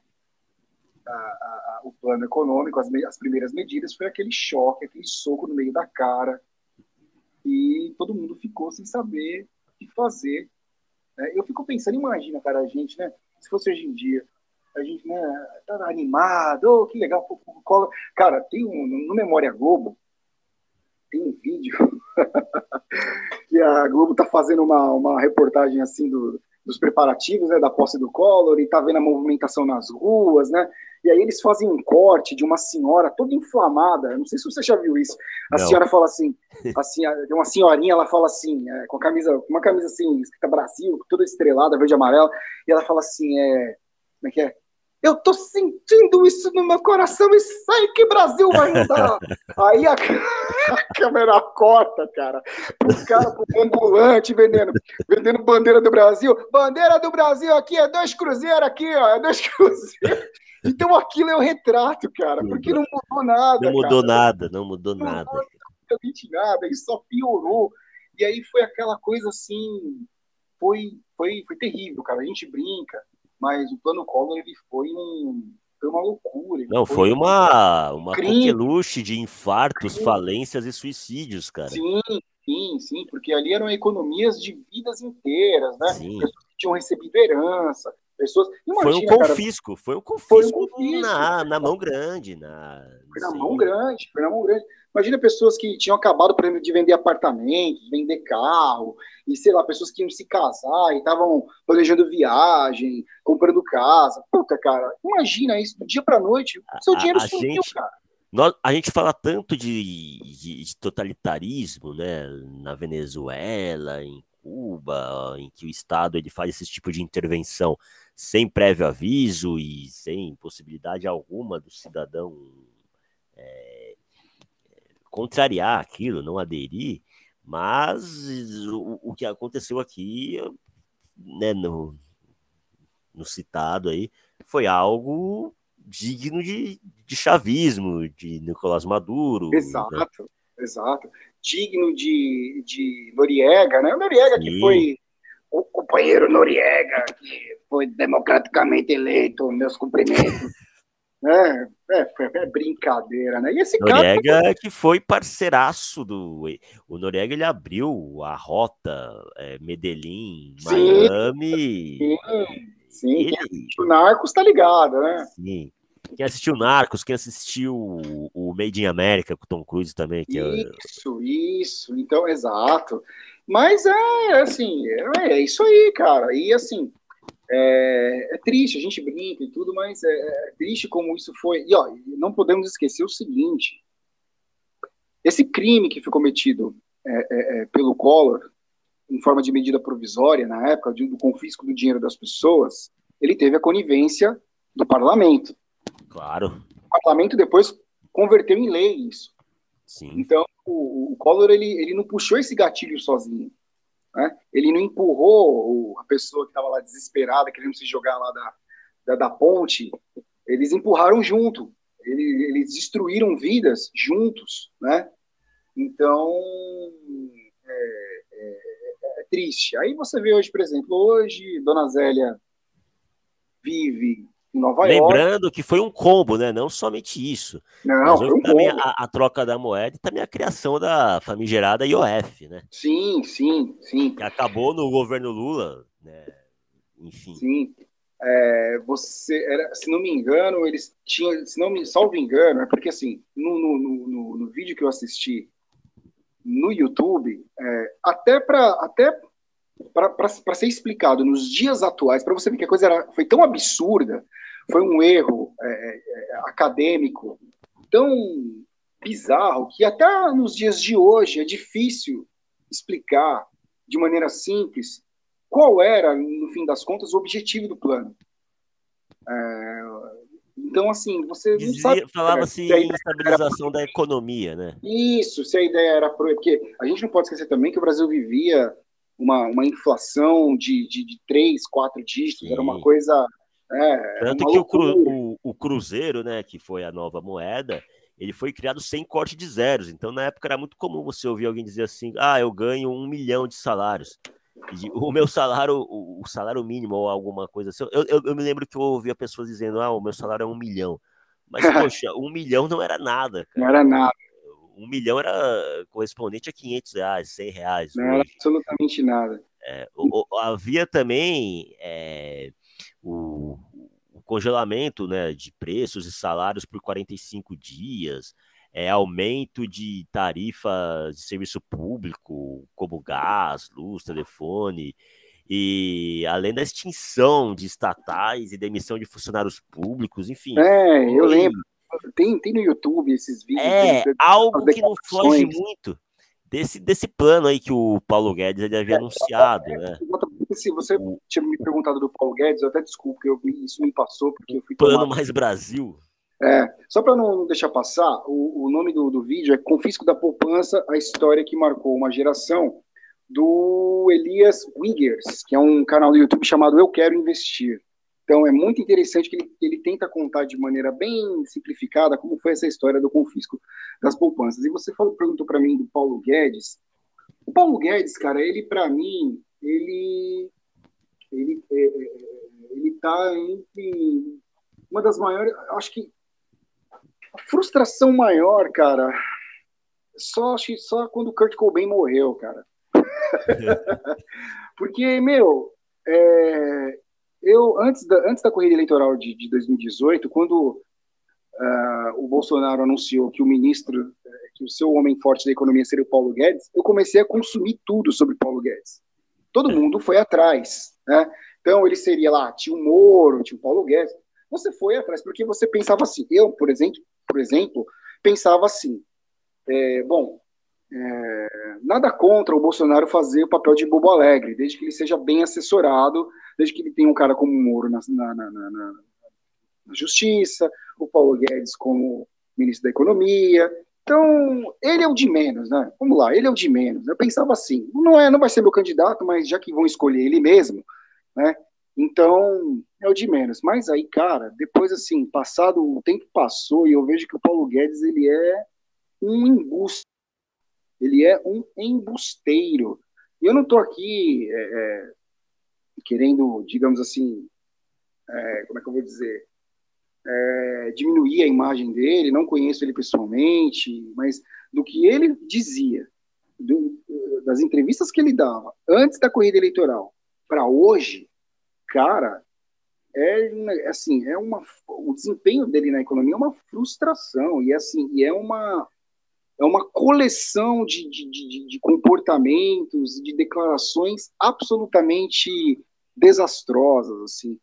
a, a, o plano econômico, as, as, primeiras medidas, foi aquele choque, aquele soco no meio da cara, e todo mundo ficou sem saber o que fazer. Né? Eu fico pensando, imagina, cara, a gente, né? Se fosse hoje em dia, a gente, né, tá animado, oh, que legal. Cara, tem um, no Memória Globo, tem um vídeo que a Globo tá fazendo uma, uma reportagem assim do, dos preparativos né, da posse do Collor e tá vendo a movimentação nas ruas, né? E aí eles fazem um corte de uma senhora toda inflamada. Não sei se você já viu isso. A não. senhora fala assim, assim, uma senhorinha, ela fala assim, é, com a camisa, uma camisa assim, escrita Brasil, toda estrelada, verde e amarela, e ela fala assim, é, como é que é? Eu tô sentindo isso no meu coração e sei que Brasil vai mudar. Aí a, a, câmera corta, cara, o cara pro ambulante vendendo, vendendo bandeira do Brasil. Bandeira do Brasil aqui é dois cruzeiros aqui, ó, é dois cruzeiros. Então aquilo é o um retrato, cara, porque não mudou nada. Não mudou cara. nada, não mudou não nada. Mudou absolutamente nada, e só piorou. E aí foi aquela coisa assim, foi, foi, foi terrível, cara. A gente brinca mas o plano Collor ele foi um foi uma loucura. Não, foi, foi uma uma coqueluche de infartos, crime. falências e suicídios, cara. Sim, sim, sim, porque ali eram economias de vidas inteiras, né? Sim. Pessoas que tinham recebido herança, pessoas. Imagina, foi um confisco, cara, foi um confisco, foi um confisco na, na mão grande, na. Foi na mão grande, foi na mão grande. Imagina pessoas que tinham acabado, por exemplo, de vender apartamentos, vender carro, e sei lá, pessoas que iam se casar e estavam planejando viagem, comprando casa. Puta, cara, imagina isso do dia para noite, seu dinheiro a, a sumiu, gente, cara. Nós, a gente fala tanto de, de, de, totalitarismo, né, na Venezuela, em Cuba, em que o Estado ele faz esse tipo de intervenção sem prévio aviso e sem possibilidade alguma do cidadão é, contrariar aquilo, não aderir, mas o, o que aconteceu aqui, né, no, no citado aí, foi algo digno de, de chavismo, de Nicolás Maduro. Exato, né? exato. Digno de, de Noriega, né? O Noriega Sim. que foi o companheiro Noriega, que foi democraticamente eleito, meus cumprimentos. É, é, é, brincadeira, né? E esse Noriega cara... que foi parceiraço do. O Noriega ele abriu a rota é, Medellín, sim, Miami. Sim, sim. Ele... O Narcos tá ligado, né? Sim. Quem assistiu Narcos, quem assistiu o Made in America com Tom Cruise também. Que isso, é... isso. Então, exato. Mas é assim, é, é isso aí, cara. E assim, é, é, triste, a gente brinca e tudo, mas é, é, triste como isso foi. E ó, não podemos esquecer o seguinte: esse crime que foi cometido é, é, é pelo Collor, em forma de medida provisória, na época, do confisco do dinheiro das pessoas, ele teve a conivência do parlamento. Claro. O parlamento depois converteu em lei isso. Sim. Então, o, o Collor ele, ele não puxou esse gatilho sozinho. Né? Ele não empurrou a pessoa que estava lá desesperada, querendo se jogar lá da, da, da ponte. Eles empurraram junto. Eles, eles, destruíram vidas juntos, né? Então, é, é, é, triste. Aí você vê hoje, por exemplo, hoje, Dona Zélia vive Nova Lembrando York. Que foi um combo, né? Não somente isso. Não, foi um também a, a, troca da moeda e também a criação da famigerada IOF, né? Sim, sim, sim. Que acabou no governo Lula, né? Enfim. Sim. É, você era, se não me engano, eles tinham, se não me salvo engano, é porque assim, no, no, no, no vídeo que eu assisti no YouTube, é, até para até para ser explicado nos dias atuais, para você ver que a coisa era, foi tão absurda, foi um erro é, é, é, acadêmico tão bizarro que até nos dias de hoje é difícil explicar de maneira simples qual era, no fim das contas, o objetivo do plano. É, então, assim, você Dizia, sabe, Falava-se em estabilização era... da economia, né? Isso, se a ideia era... Porque a gente não pode esquecer também que o Brasil vivia uma, uma inflação de, de, de três, quatro dígitos, Sim. era uma coisa... É, Tanto que o, o, o Cruzeiro, né, que foi a nova moeda, ele foi criado sem corte de zeros. Então, na época, era muito comum você ouvir alguém dizer assim: ah, eu ganho um milhão de salários. o meu salário, o, salário mínimo ou alguma coisa assim. Eu, eu, eu, me lembro que eu ouvia pessoas dizendo: ah, o meu salário é um milhão. Mas, poxa, um milhão não era nada. Cara. Não era nada. Um milhão era correspondente a 500 reais, 100 reais. Não hoje. era absolutamente nada. É, o, o, havia também é, o, congelamento né, de preços e salários por 45 dias, é, aumento de tarifas de serviço público, como gás, luz, telefone, e além da extinção de estatais e demissão de funcionários públicos, enfim. É, eu lembro. Tem, tem no YouTube esses vídeos. É, algo que não foge muito desse, desse plano aí que o Paulo Guedes ele havia é, anunciado, é, né? Se você tinha me perguntado do Paulo Guedes, eu até desculpo que eu, isso me passou, porque eu fui. Plano tomado. Mais Brasil. É, só para não deixar passar, o, o nome do, do vídeo é Confisco da Poupança, a história que marcou uma geração, do Elias Wiggers, que é um canal do YouTube chamado Eu Quero Investir. Então é muito interessante que ele, ele tenta contar de maneira bem simplificada como foi essa história do confisco das poupanças. E você falou, perguntou para mim do Paulo Guedes. O Paulo Guedes, cara, ele para mim, ele ele é, é, ele tá entre uma das maiores, acho que a frustração maior, cara, só acho só quando o Kurt Cobain morreu, cara. Porque, meu, é, eu, antes da, antes da corrida eleitoral de, de 2018, quando uh, o Bolsonaro anunciou que o ministro, eh, que o seu homem forte da economia seria o Paulo Guedes, eu comecei a consumir tudo sobre Paulo Guedes. Todo é. mundo foi atrás, né? Então ele seria lá, tinha o Moro, tinha o Paulo Guedes. Você foi atrás porque você pensava assim. Eu, por exemplo, por exemplo, pensava assim. É, bom, é, nada contra o Bolsonaro fazer o papel de bobo alegre, desde que ele seja bem assessorado, desde que ele tenha um cara como Moro na, na, na, na, na Justiça, o Paulo Guedes como ministro da Economia. Então, ele é o de menos, né? Vamos lá, ele é o de menos. Eu pensava assim, não é, não vai ser meu candidato, mas já que vão escolher ele mesmo, né? Então, é o de menos. Mas aí, cara, depois assim, passado o tempo passou e eu vejo que o Paulo Guedes ele é um embuste ele é um embusteiro. E eu não estou aqui é, é, querendo, digamos assim, é, como é que eu vou dizer, é, diminuir a imagem dele, não conheço ele pessoalmente, mas do que ele dizia, do, das entrevistas que ele dava antes da corrida eleitoral para hoje, cara, é assim, é uma o desempenho dele na economia é uma frustração e assim, e é uma é uma coleção de, de, de, de comportamentos e de declarações absolutamente desastrosas, assim.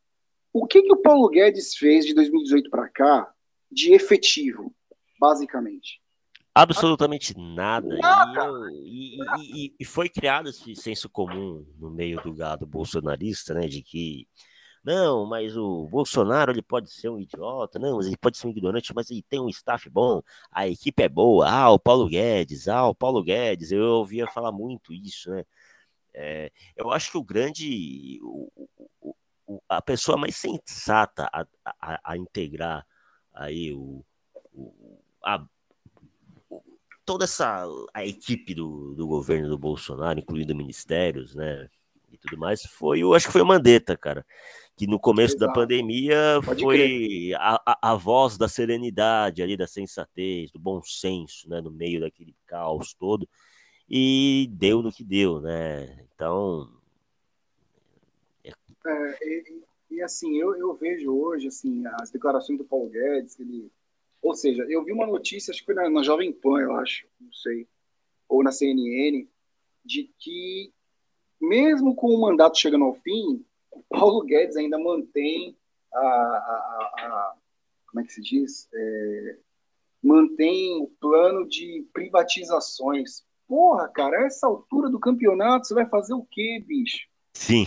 O que, que o Paulo Guedes fez de 2018 para cá de efetivo, basicamente? Absolutamente nada. nada. E, e, e, foi criado esse senso comum no meio do gado bolsonarista, né, de que não, mas o Bolsonaro ele pode ser um idiota, não, mas ele pode ser um ignorante, mas ele tem um staff bom, a equipe é boa, ah, o Paulo Guedes, ah, o Paulo Guedes, eu ouvia falar muito isso, né? É, eu acho que o grande, o, o, a pessoa mais sensata a, a, a integrar aí o, a, toda essa a equipe do, do governo do Bolsonaro, incluindo ministérios, né? E tudo mais, foi o acho que foi o Mandetta, cara que no começo Exato. da pandemia Pode foi a, a, a, voz da serenidade ali, da sensatez, do bom senso, né, no meio daquele caos todo, e deu no que deu, né? Então. É... É, e, e, assim, eu, eu vejo hoje assim, as declarações do Paulo Guedes, ele. Ou seja, eu vi uma notícia, acho que foi na, na Jovem Pan, eu acho, não sei, ou na CNN, de que mesmo com o mandato chegando ao fim, Paulo Guedes ainda mantém a, a, a como é que se diz? É, mantém o plano de privatizações. porra, cara, a essa altura do campeonato você vai fazer o quê, bicho? Sim.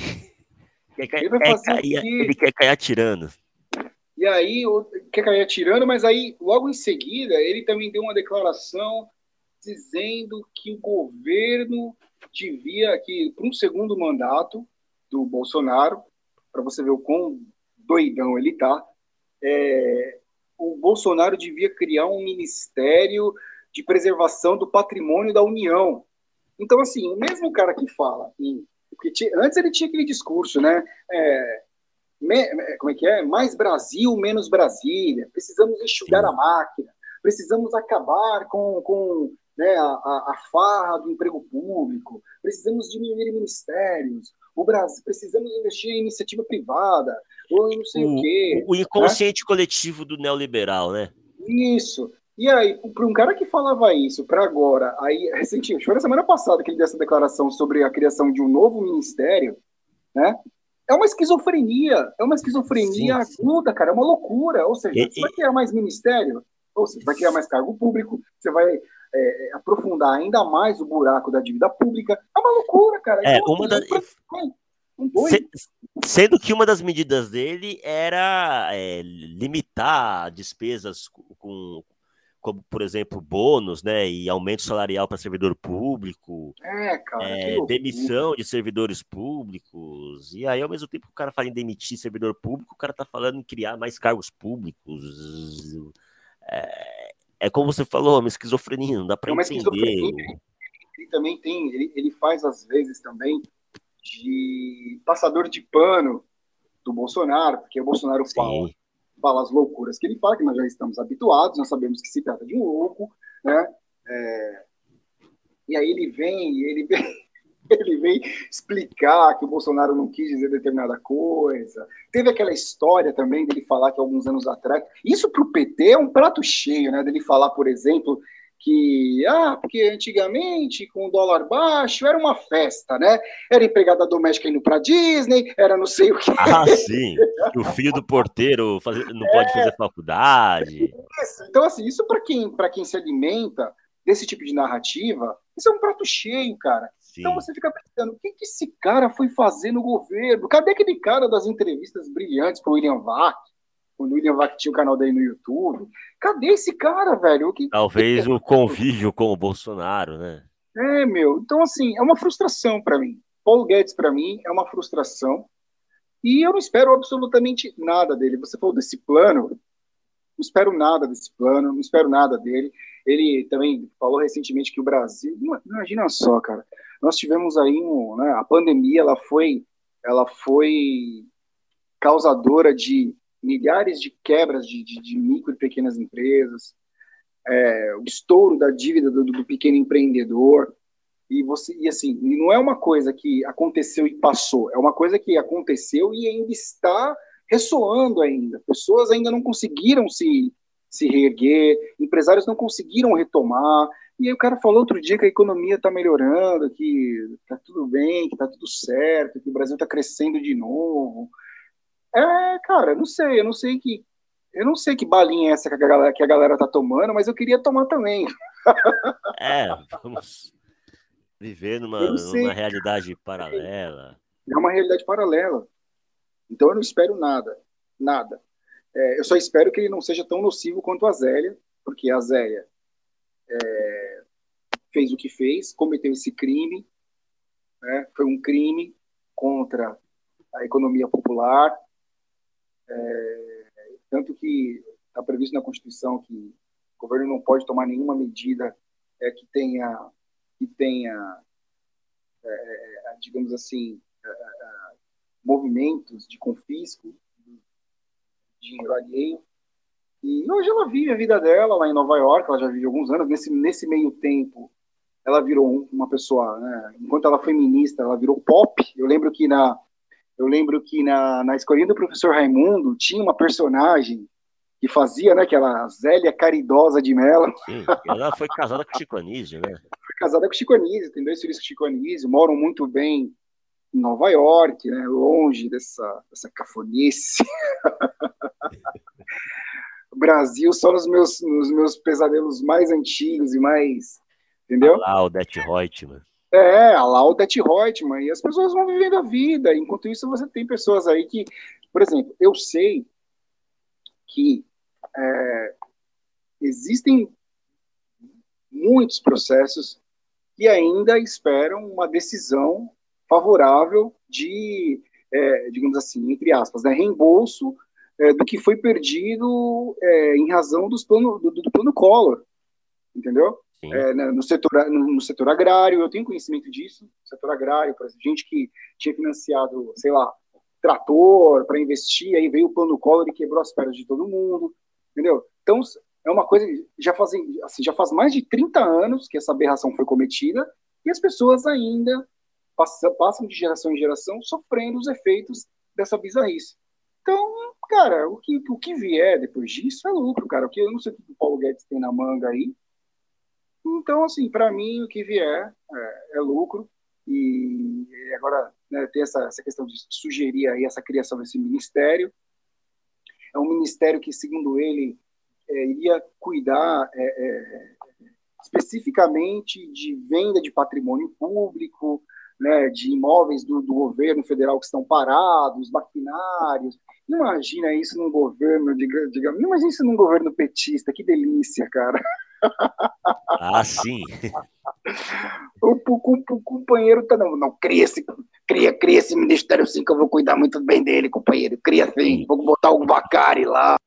Ele, vai fazer quer cair, ele quer cair atirando. E aí, quer cair atirando, mas aí, logo em seguida, ele também deu uma declaração dizendo que o governo devia, que para um segundo mandato do Bolsonaro, para você ver o quão doidão ele tá, é, o Bolsonaro devia criar um ministério de preservação do patrimônio da União. Então, assim, o mesmo cara que fala em antes ele tinha aquele discurso, né? É, me, é, como é que é? Mais Brasil, menos Brasília. Precisamos enxugar Sim. a máquina. Precisamos acabar com, com né, a, a, farra do emprego público. Precisamos diminuir ministérios. O Brasil, precisamos investir em iniciativa privada. Ou não sei o, o quê. O, o inconsciente né? coletivo do neoliberal, né? Isso. E aí, para um cara que falava isso para agora, aí recentemente, foi na semana passada que ele deu essa declaração sobre a criação de um novo ministério, né? É uma esquizofrenia, é uma esquizofrenia sim, aguda, cara, é uma loucura. Ou seja, e, você vai criar mais ministério, ou seja, vai criar mais cargo público, você vai é, é, aprofundar ainda mais o buraco da dívida pública. É uma loucura, cara. É, então, uma das. Um Sendo que uma das medidas dele era é, limitar despesas com, como, por exemplo, bônus, né, e aumento salarial para servidor público, é, cara, é, demissão de servidores públicos, e aí, ao mesmo tempo que o cara fala em demitir servidor público, o cara tá falando em criar mais cargos públicos. É, é como você falou, uma esquizofrenia, não dá para é entender. Ele também tem, ele, ele faz às vezes também de passador de pano do Bolsonaro, porque o Bolsonaro Sim. fala fala as loucuras que ele fala, que nós já estamos habituados, nós sabemos que se trata de um louco, né? É... E aí ele vem, ele vem, ele vem explicar que o Bolsonaro não quis dizer determinada coisa. Teve aquela história também dele falar que alguns anos atrás, isso para o PT é um prato cheio, né? Dele falar, por exemplo, que, ah, porque antigamente, com o dólar baixo, era uma festa, né? Era empregada doméstica indo para Disney, era não sei o quê. Ah, sim. o filho do porteiro faz... não é... pode fazer faculdade. Isso. Então, assim, isso para quem, quem se alimenta desse tipo de narrativa, isso é um prato cheio, cara. Sim. Então você fica pensando, o que, que esse cara foi fazer no governo? Cadê aquele cara das entrevistas brilhantes para William Vac? quando o William Vac tinha o canal dele no YouTube. Cadê esse cara, velho? Que... Talvez o convívio com o Bolsonaro, né? É, meu. Então, assim, é uma frustração para mim. Paulo Guedes, para mim, é uma frustração. E eu não espero absolutamente nada dele. Você falou desse plano, não espero nada desse plano, não espero nada dele. Ele também falou recentemente que o Brasil. Imagina só, cara. Nós tivemos aí um, né, a pandemia, ela foi, ela foi causadora de milhares de quebras de, de, de micro e pequenas empresas, é, o estouro da dívida do, do, pequeno empreendedor. E você e assim, não é uma coisa que aconteceu e passou, é uma coisa que aconteceu e ainda está ressoando ainda. Pessoas ainda não conseguiram se, se reerguer, empresários não conseguiram retomar. E aí o cara falou outro dia que a economia está melhorando, que está tudo bem, que está tudo certo, que o Brasil está crescendo de novo. É, cara, não sei, eu não sei que. Eu não sei que balinha é essa que a galera, que a galera tá tomando, mas eu queria tomar também. É, vamos viver numa, numa realidade paralela. É uma realidade paralela. Então eu não espero nada. Nada. É, eu só espero que ele não seja tão nocivo quanto a Zélia, porque a Zélia é, fez o que fez, cometeu esse crime, né, foi um crime contra a economia popular, é, tanto que está previsto na Constituição que o governo não pode tomar nenhuma medida é, que tenha, que tenha é, é digamos assim, é, é, movimentos de confisco dinheiro alheio. E hoje ela vive a vida dela lá em Nova York, ela já vive alguns anos. Nesse, nesse meio tempo, ela virou uma pessoa, né? enquanto ela foi ministra, ela virou pop. Eu lembro que na, eu lembro que na, na escolinha do professor Raimundo tinha uma personagem que fazia, né, aquela Zélia Caridosa de Mello. Sim, ela foi casada com Chico Anísio, né? Foi casada com Chico Anísio, tem dois filhos com Chico Anísio, moram muito bem em Nova York, né, longe dessa, dessa cafonice. Brasil só nos meus, nos meus pesadelos mais antigos e mais Entendeu? Ah, o Det Reutemann. É, lá o Det Reutemann. E as pessoas vão vivendo a vida. Enquanto isso, você tem pessoas aí que, por exemplo, eu sei que é, existem muitos processos que ainda esperam uma decisão favorável de, é, digamos assim, entre aspas, né, reembolso é, do que foi perdido é, em razão dos plano, do, do plano Collor, entendeu? É, né, no, setor, no, no, setor agrário, eu tenho conhecimento disso, setor agrário, por exemplo, gente que tinha financiado, sei lá, trator para investir, aí veio o plano Collor e quebrou as pernas de todo mundo, entendeu? Então, é uma coisa, já, fazem, assim, já faz mais de 30 anos que essa aberração foi cometida, e as pessoas ainda passam, passam de geração em geração sofrendo os efeitos dessa bizarrice. Então, cara, o que, o que vier depois disso é lucro, cara. Eu não sei o que o Paulo Guedes tem na manga aí. Então, assim, para mim, o que vier é, é lucro. E agora né, tem essa, essa questão de sugerir aí essa criação desse ministério. É um ministério que, segundo ele, é, iria cuidar é, é, especificamente de venda de patrimônio público, né, de imóveis do, do, governo federal que estão parados, maquinários. Imagina isso num governo, digamos, diga, imagina isso num governo petista, que delícia, cara. Ah, sim. o, o, o, companheiro tá não, não cria esse, cria, cria esse ministério sim que eu vou cuidar muito bem dele, companheiro. Cria sim, vou botar o Bacari lá.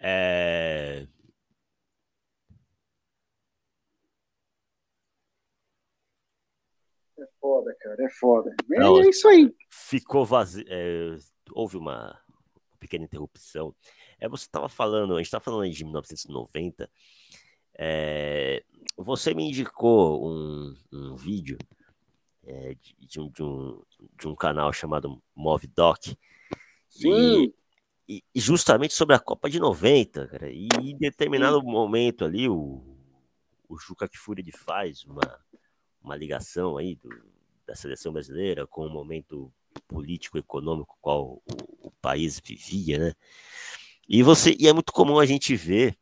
É... É foda, cara, é foda. Não, é isso aí. Ficou vazio. É, houve uma pequena interrupção. É, você estava falando, a gente estava falando de 1990. É, você me indicou um, um vídeo é, de, de, um, de, um, de um canal chamado Movidoc. Sim. E, e justamente sobre a Copa de 90, cara. E em determinado Sim. momento ali, o, o Juca Kfouri faz uma, uma ligação aí do, da seleção brasileira com o momento político econômico qual o, o, país vivia, né? E você e é muito comum a gente ver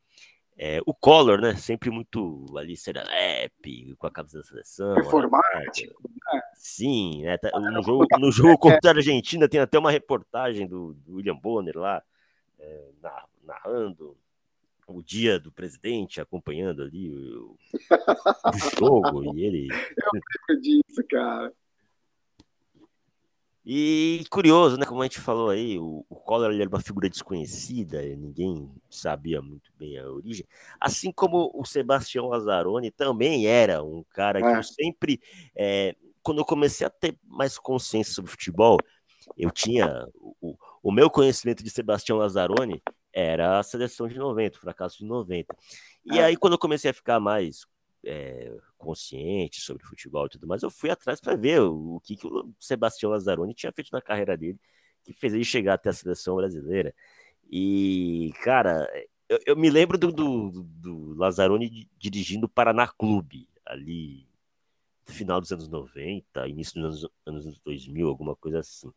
é, o Collor, né? Sempre muito ali serelepe, com a camisa da seleção. Performático. Né? Sim, né? Tá, no, jogo, no jogo contra a Argentina tem até uma reportagem do, do William Bonner lá, é, narrando o dia do presidente, acompanhando ali o, o jogo, e ele. Eu lembro disso, cara. E curioso, né? Como a gente falou aí, o, o Collor era uma figura desconhecida, ninguém sabia muito bem a origem. Assim como o Sebastião Lazzaroni também era um cara é. que eu sempre. É, quando eu comecei a ter mais consciência sobre futebol, eu tinha. O, o meu conhecimento de Sebastião Lazzaroni era a seleção de 90, o fracasso de 90. E é. aí, quando eu comecei a ficar mais é, consciente sobre futebol e tudo mais, eu fui atrás para ver o, o, que, que o Sebastião Lazzaroni tinha feito na carreira dele, que fez ele chegar até a seleção brasileira. E, cara, eu, eu me lembro do, do, do Lazzaroni dirigindo o Paraná Clube, ali no final dos anos 90, início dos anos, anos 2000, alguma coisa assim.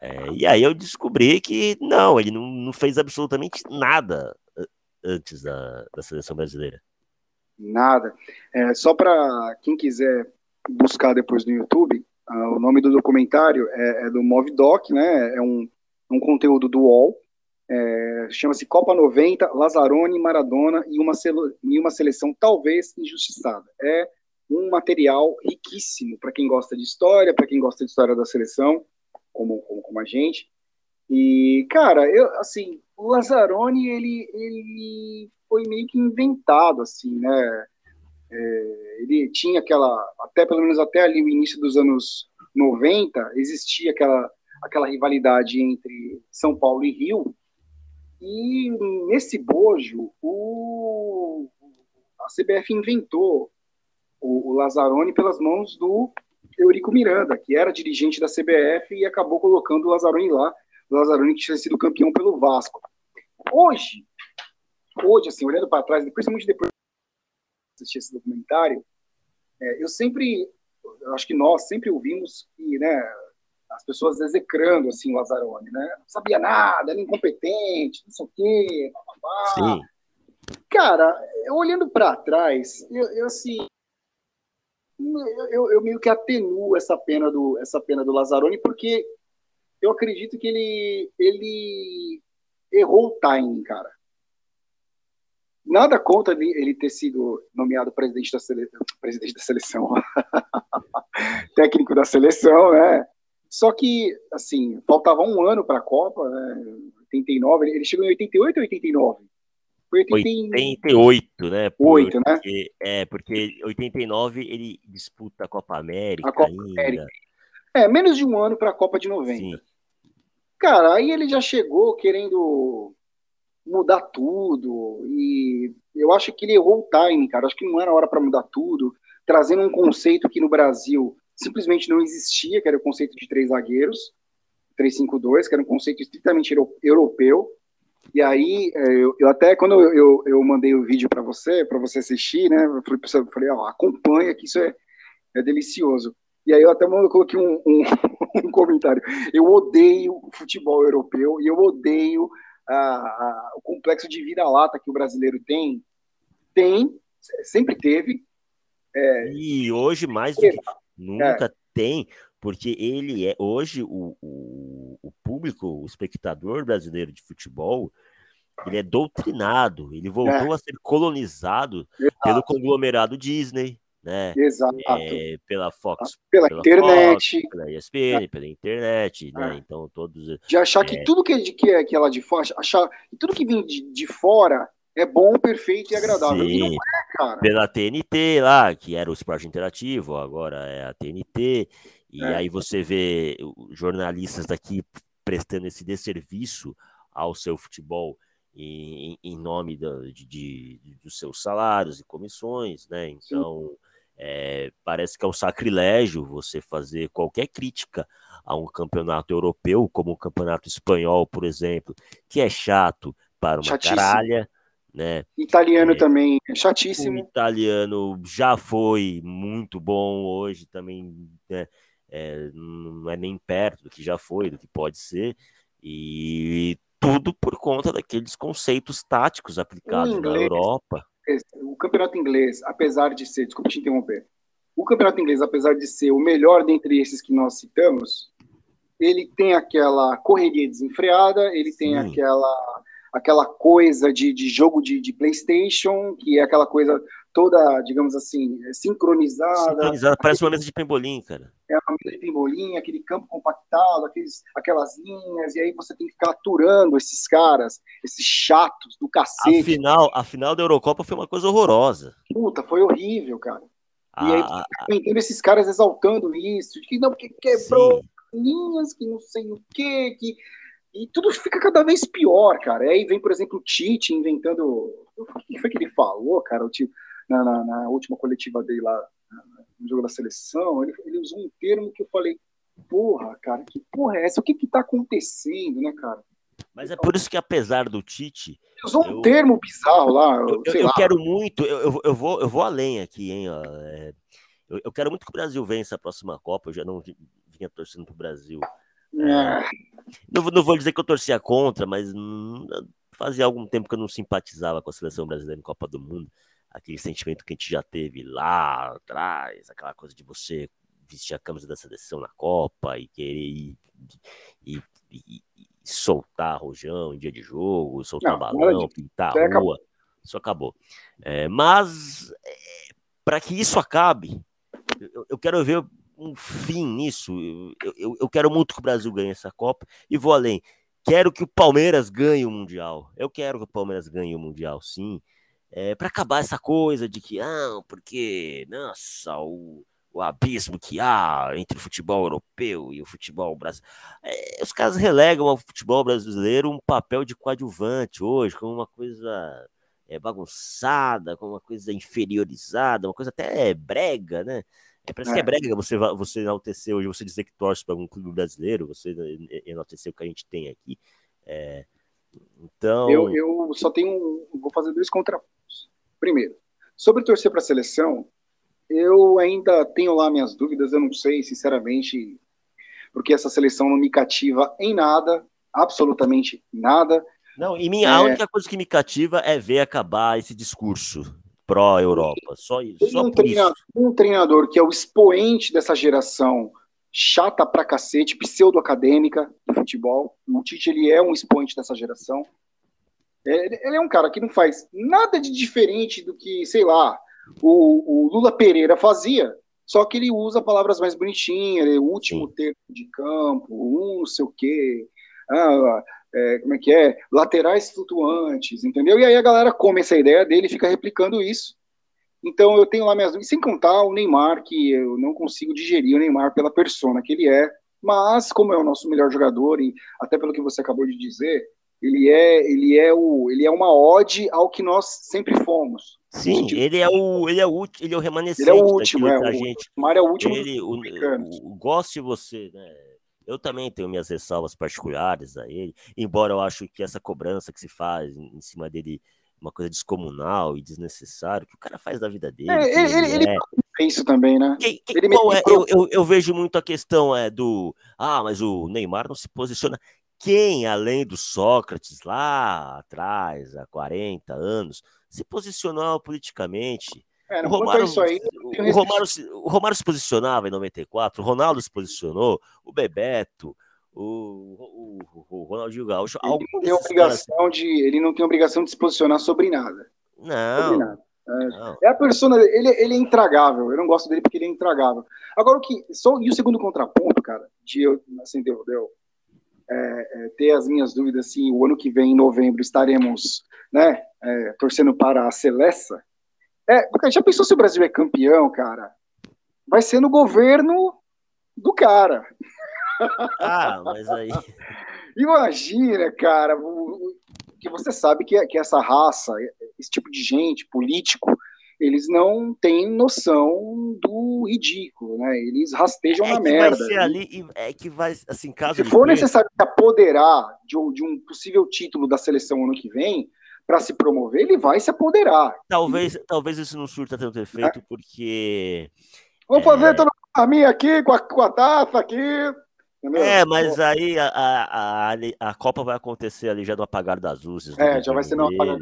É, e aí eu descobri que não, ele não, não fez absolutamente nada antes da, da seleção brasileira. Nada. É, só para quem quiser buscar depois no YouTube, uh, o nome do documentário é, é do Movidoc, né? É um, um conteúdo do UOL. É, Chama-se Copa 90, Lazzaroni, Maradona e uma, e uma seleção talvez injustiçada. É um material riquíssimo para quem gosta de história, para quem gosta de história da seleção, como, como, como a gente. E, cara, eu, assim, o Lazzaroni, ele, ele foi meio que inventado, assim, né? É, ele tinha aquela, até pelo menos até ali o início dos anos 90, existia aquela, aquela rivalidade entre São Paulo e Rio, e nesse bojo, o, a CBF inventou o, o Lazzaroni pelas mãos do Eurico Miranda, que era dirigente da CBF e acabou colocando o Lazzaroni lá, o Lazzaroni que tinha sido campeão pelo Vasco. Hoje, hoje, assim, olhando para trás, principalmente depois de assistir esse documentário, é, eu sempre, eu acho que nós sempre ouvimos que, né, as pessoas execrando, assim, o Lazzaroni, né, não sabia nada, era incompetente, não sei o quê, blá, blá, blá. cara, olhando para trás, eu, eu assim, eu, eu, meio que atenuo essa pena do essa pena do Lazzaroni porque eu acredito que ele ele errou o timing, cara. Nada contra ele, ter sido nomeado presidente da presidente da seleção, técnico da seleção, né? Só que, assim, faltava um ano para a Copa, né? 89, ele chegou em 88 ou 89? Foi 88, né? Porque, 8, né? É, porque 89 ele disputa a Copa América. A Copa ainda. América. É, menos de um ano para a Copa de 90. Sim. Cara, aí ele já chegou querendo mudar tudo. E eu acho que ele errou o time, cara. Acho que não era hora para mudar tudo. Trazendo um conceito que no Brasil simplesmente não existia, que era o conceito de três zagueiros, 3-5-2, que era um conceito estritamente europeu. E aí, é, eu, eu até, quando eu, eu, eu, mandei o vídeo para você, para você assistir, né, eu falei, eu falei ó, acompanha que isso é, é delicioso. E aí eu até coloquei um, um, um comentário. Eu odeio o futebol europeu e eu odeio a, a, o complexo de vira-lata que o brasileiro tem. Tem, sempre teve. É, e hoje mais do que nunca é. tem, porque ele é hoje o, o, o, público, o espectador brasileiro de futebol, ele é doutrinado, ele voltou é. a ser colonizado Exato. pelo conglomerado Disney, né? Exato. É, pela Fox, pela, pela internet, Fox, pela ESPN, é. pela internet, né? É. Então todos de achar que é. tudo que, que é que é lá de fora, achar tudo que vem de, de fora é bom, perfeito e agradável. Sim. E não é, cara. Pela TNT lá, que era o esporte interativo, agora é a TNT. E é. aí você vê jornalistas daqui prestando esse desserviço ao seu futebol em, em nome de, de, de, dos seus salários e comissões, né? Então, é, parece que é um sacrilégio você fazer qualquer crítica a um campeonato europeu, como o campeonato espanhol, por exemplo, que é chato para uma Chatíssimo. caralha, né? Italiano é, também, é chatíssimo. O italiano já foi muito bom, hoje também né, é, não é nem perto do que já foi, do que pode ser, e tudo por conta daqueles conceitos táticos aplicados inglês, na Europa. O campeonato inglês, apesar de ser, desculpa te interromper, o campeonato inglês, apesar de ser o melhor dentre esses que nós citamos, ele tem aquela correria desenfreada, ele tem Sim. aquela aquela coisa de, de jogo de, de, PlayStation, que é aquela coisa toda, digamos assim, sincronizada. Sincronizada, parece uma mesa de pembolim, cara. É uma mesa de pembolim, aquele campo compactado, aqueles, aquelas linhas, e aí você tem que ficar aturando esses caras, esses chatos do cacete. A final, a final da Eurocopa foi uma coisa horrorosa. Puta, foi horrível, cara. E aí ah, você esses caras exaltando isso, de que não, porque quebrou sim. linhas, que não sei o quê, que e tudo fica cada vez pior, cara. E aí vem, por exemplo, o Tite inventando. O que foi que ele falou, cara? O Tite, na, na, na última coletiva dele lá, no jogo da seleção, ele, ele, usou um termo que eu falei, porra, cara, que porra é essa? O que que tá acontecendo, né, cara? Mas é por isso que, apesar do Tite. Ele usou um termo bizarro lá. Eu, eu, eu quero muito, eu, eu, vou, eu vou além aqui, hein? Ó, é, eu, eu quero muito que o Brasil vença a próxima Copa. Eu já não vinha torcendo pro Brasil é, não, não, vou dizer que eu torcia contra, mas hum, fazia algum tempo que eu não simpatizava com a seleção brasileira em Copa do Mundo. Aquele sentimento que a gente já teve lá atrás, aquela coisa de você vestir a camisa da seleção na Copa e querer ir, e, e, e soltar rojão em dia de jogo, soltar não, balão, de... pintar a rua. Acabou. Isso acabou. É, mas é, para que isso acabe, eu, eu, quero ver um fim nisso. Eu, eu, eu, quero muito que o Brasil ganhe essa Copa e vou além. Quero que o Palmeiras ganhe o Mundial. Eu quero que o Palmeiras ganhe o Mundial, sim. É, para acabar essa coisa de que, ah, porque, nossa, o, o abismo que há entre o futebol europeu e o futebol brasileiro. É, os caras relegam ao futebol brasileiro um papel de coadjuvante hoje, como uma coisa é, bagunçada, como uma coisa inferiorizada, uma coisa até brega, né? É, parece é. que é brega você, você enaltecer hoje, você dizer que torce para algum clube brasileiro, você enaltecer o que a gente tem aqui. Então. Eu, eu só tenho. Vou fazer dois contrapontos. Primeiro, sobre torcer para a seleção, eu ainda tenho lá minhas dúvidas, eu não sei, sinceramente, porque essa seleção não me cativa em nada, absolutamente nada. Não, e minha, é... a única coisa que me cativa é ver acabar esse discurso pró-Europa. Só isso. Só um, treinador, um treinador que é o expoente dessa geração chata pra cacete, pseudo-acadêmica do futebol. O Tite ele é um expoente dessa geração. É, ele é um cara que não faz nada de diferente do que, sei lá, o, o Lula Pereira fazia, só que ele usa palavras mais bonitinhas, ele é o último Sim. termo de campo, um não sei o quê, ah, é, como é que é? Laterais flutuantes, entendeu? E aí a galera come essa ideia dele e fica replicando isso. Então eu tenho lá minhas dúvidas, sem contar o Neymar, que eu não consigo digerir o Neymar pela persona que ele é, mas como é o nosso melhor jogador, e até pelo que você acabou de dizer, ele é, ele é, o, ele é uma ode ao que nós sempre fomos. Sim, tipo, ele é o ele é o ele é o remanescente ele é o último, é, da gente. O Neymar é o último. Ele, o, o, o, gosto de você, né? Eu também tenho minhas ressalvas particulares a ele, embora eu acho que essa cobrança que se faz em cima dele uma coisa descomunal e desnecessária que o cara faz da vida dele. É, ele, ele, ele é isso também, né? Quem, quem, ele é, eu, eu, eu, vejo muito a questão é do ah, mas o Neymar não se posiciona. Quem, além do Sócrates lá atrás, há 40 anos, se posicionou politicamente? É, o, Romário, aí, o, Romário, o Romário se posicionava em 94, o Ronaldo se posicionou, o Bebeto, o, o, o Ronaldinho Gaúcho. Ele não, tem obrigação caras... de, ele não tem obrigação de se posicionar sobre nada. Não. Sobre nada. É, não. é a persona, ele, ele é intragável. Eu não gosto dele porque ele é intragável. Agora, o que. Só, e o segundo contraponto, cara, de eu, assim, deu, deu é, é, ter as minhas dúvidas assim, o ano que vem, em novembro, estaremos né, é, torcendo para a Celesta. É, já pensou se o Brasil é campeão, cara? Vai ser no governo do cara. Ah, mas aí. Imagina, cara, que você sabe que, que essa raça, esse tipo de gente, político, eles não têm noção do ridículo, né? Eles rastejam é na merda. Vai ser ali, é que vai, assim, caso Se for necessário se apoderar de, de, um possível título da seleção ano que vem para se promover, ele vai se apoderar. Talvez, e... talvez isso não surta tanto efeito, é. porque. Vamos é... fazer todo a minha aqui com a, com a taça aqui. Entendeu? É, mas aí a, a, a, a, Copa vai acontecer ali já no apagar das luzes. É, já vai ser no apagar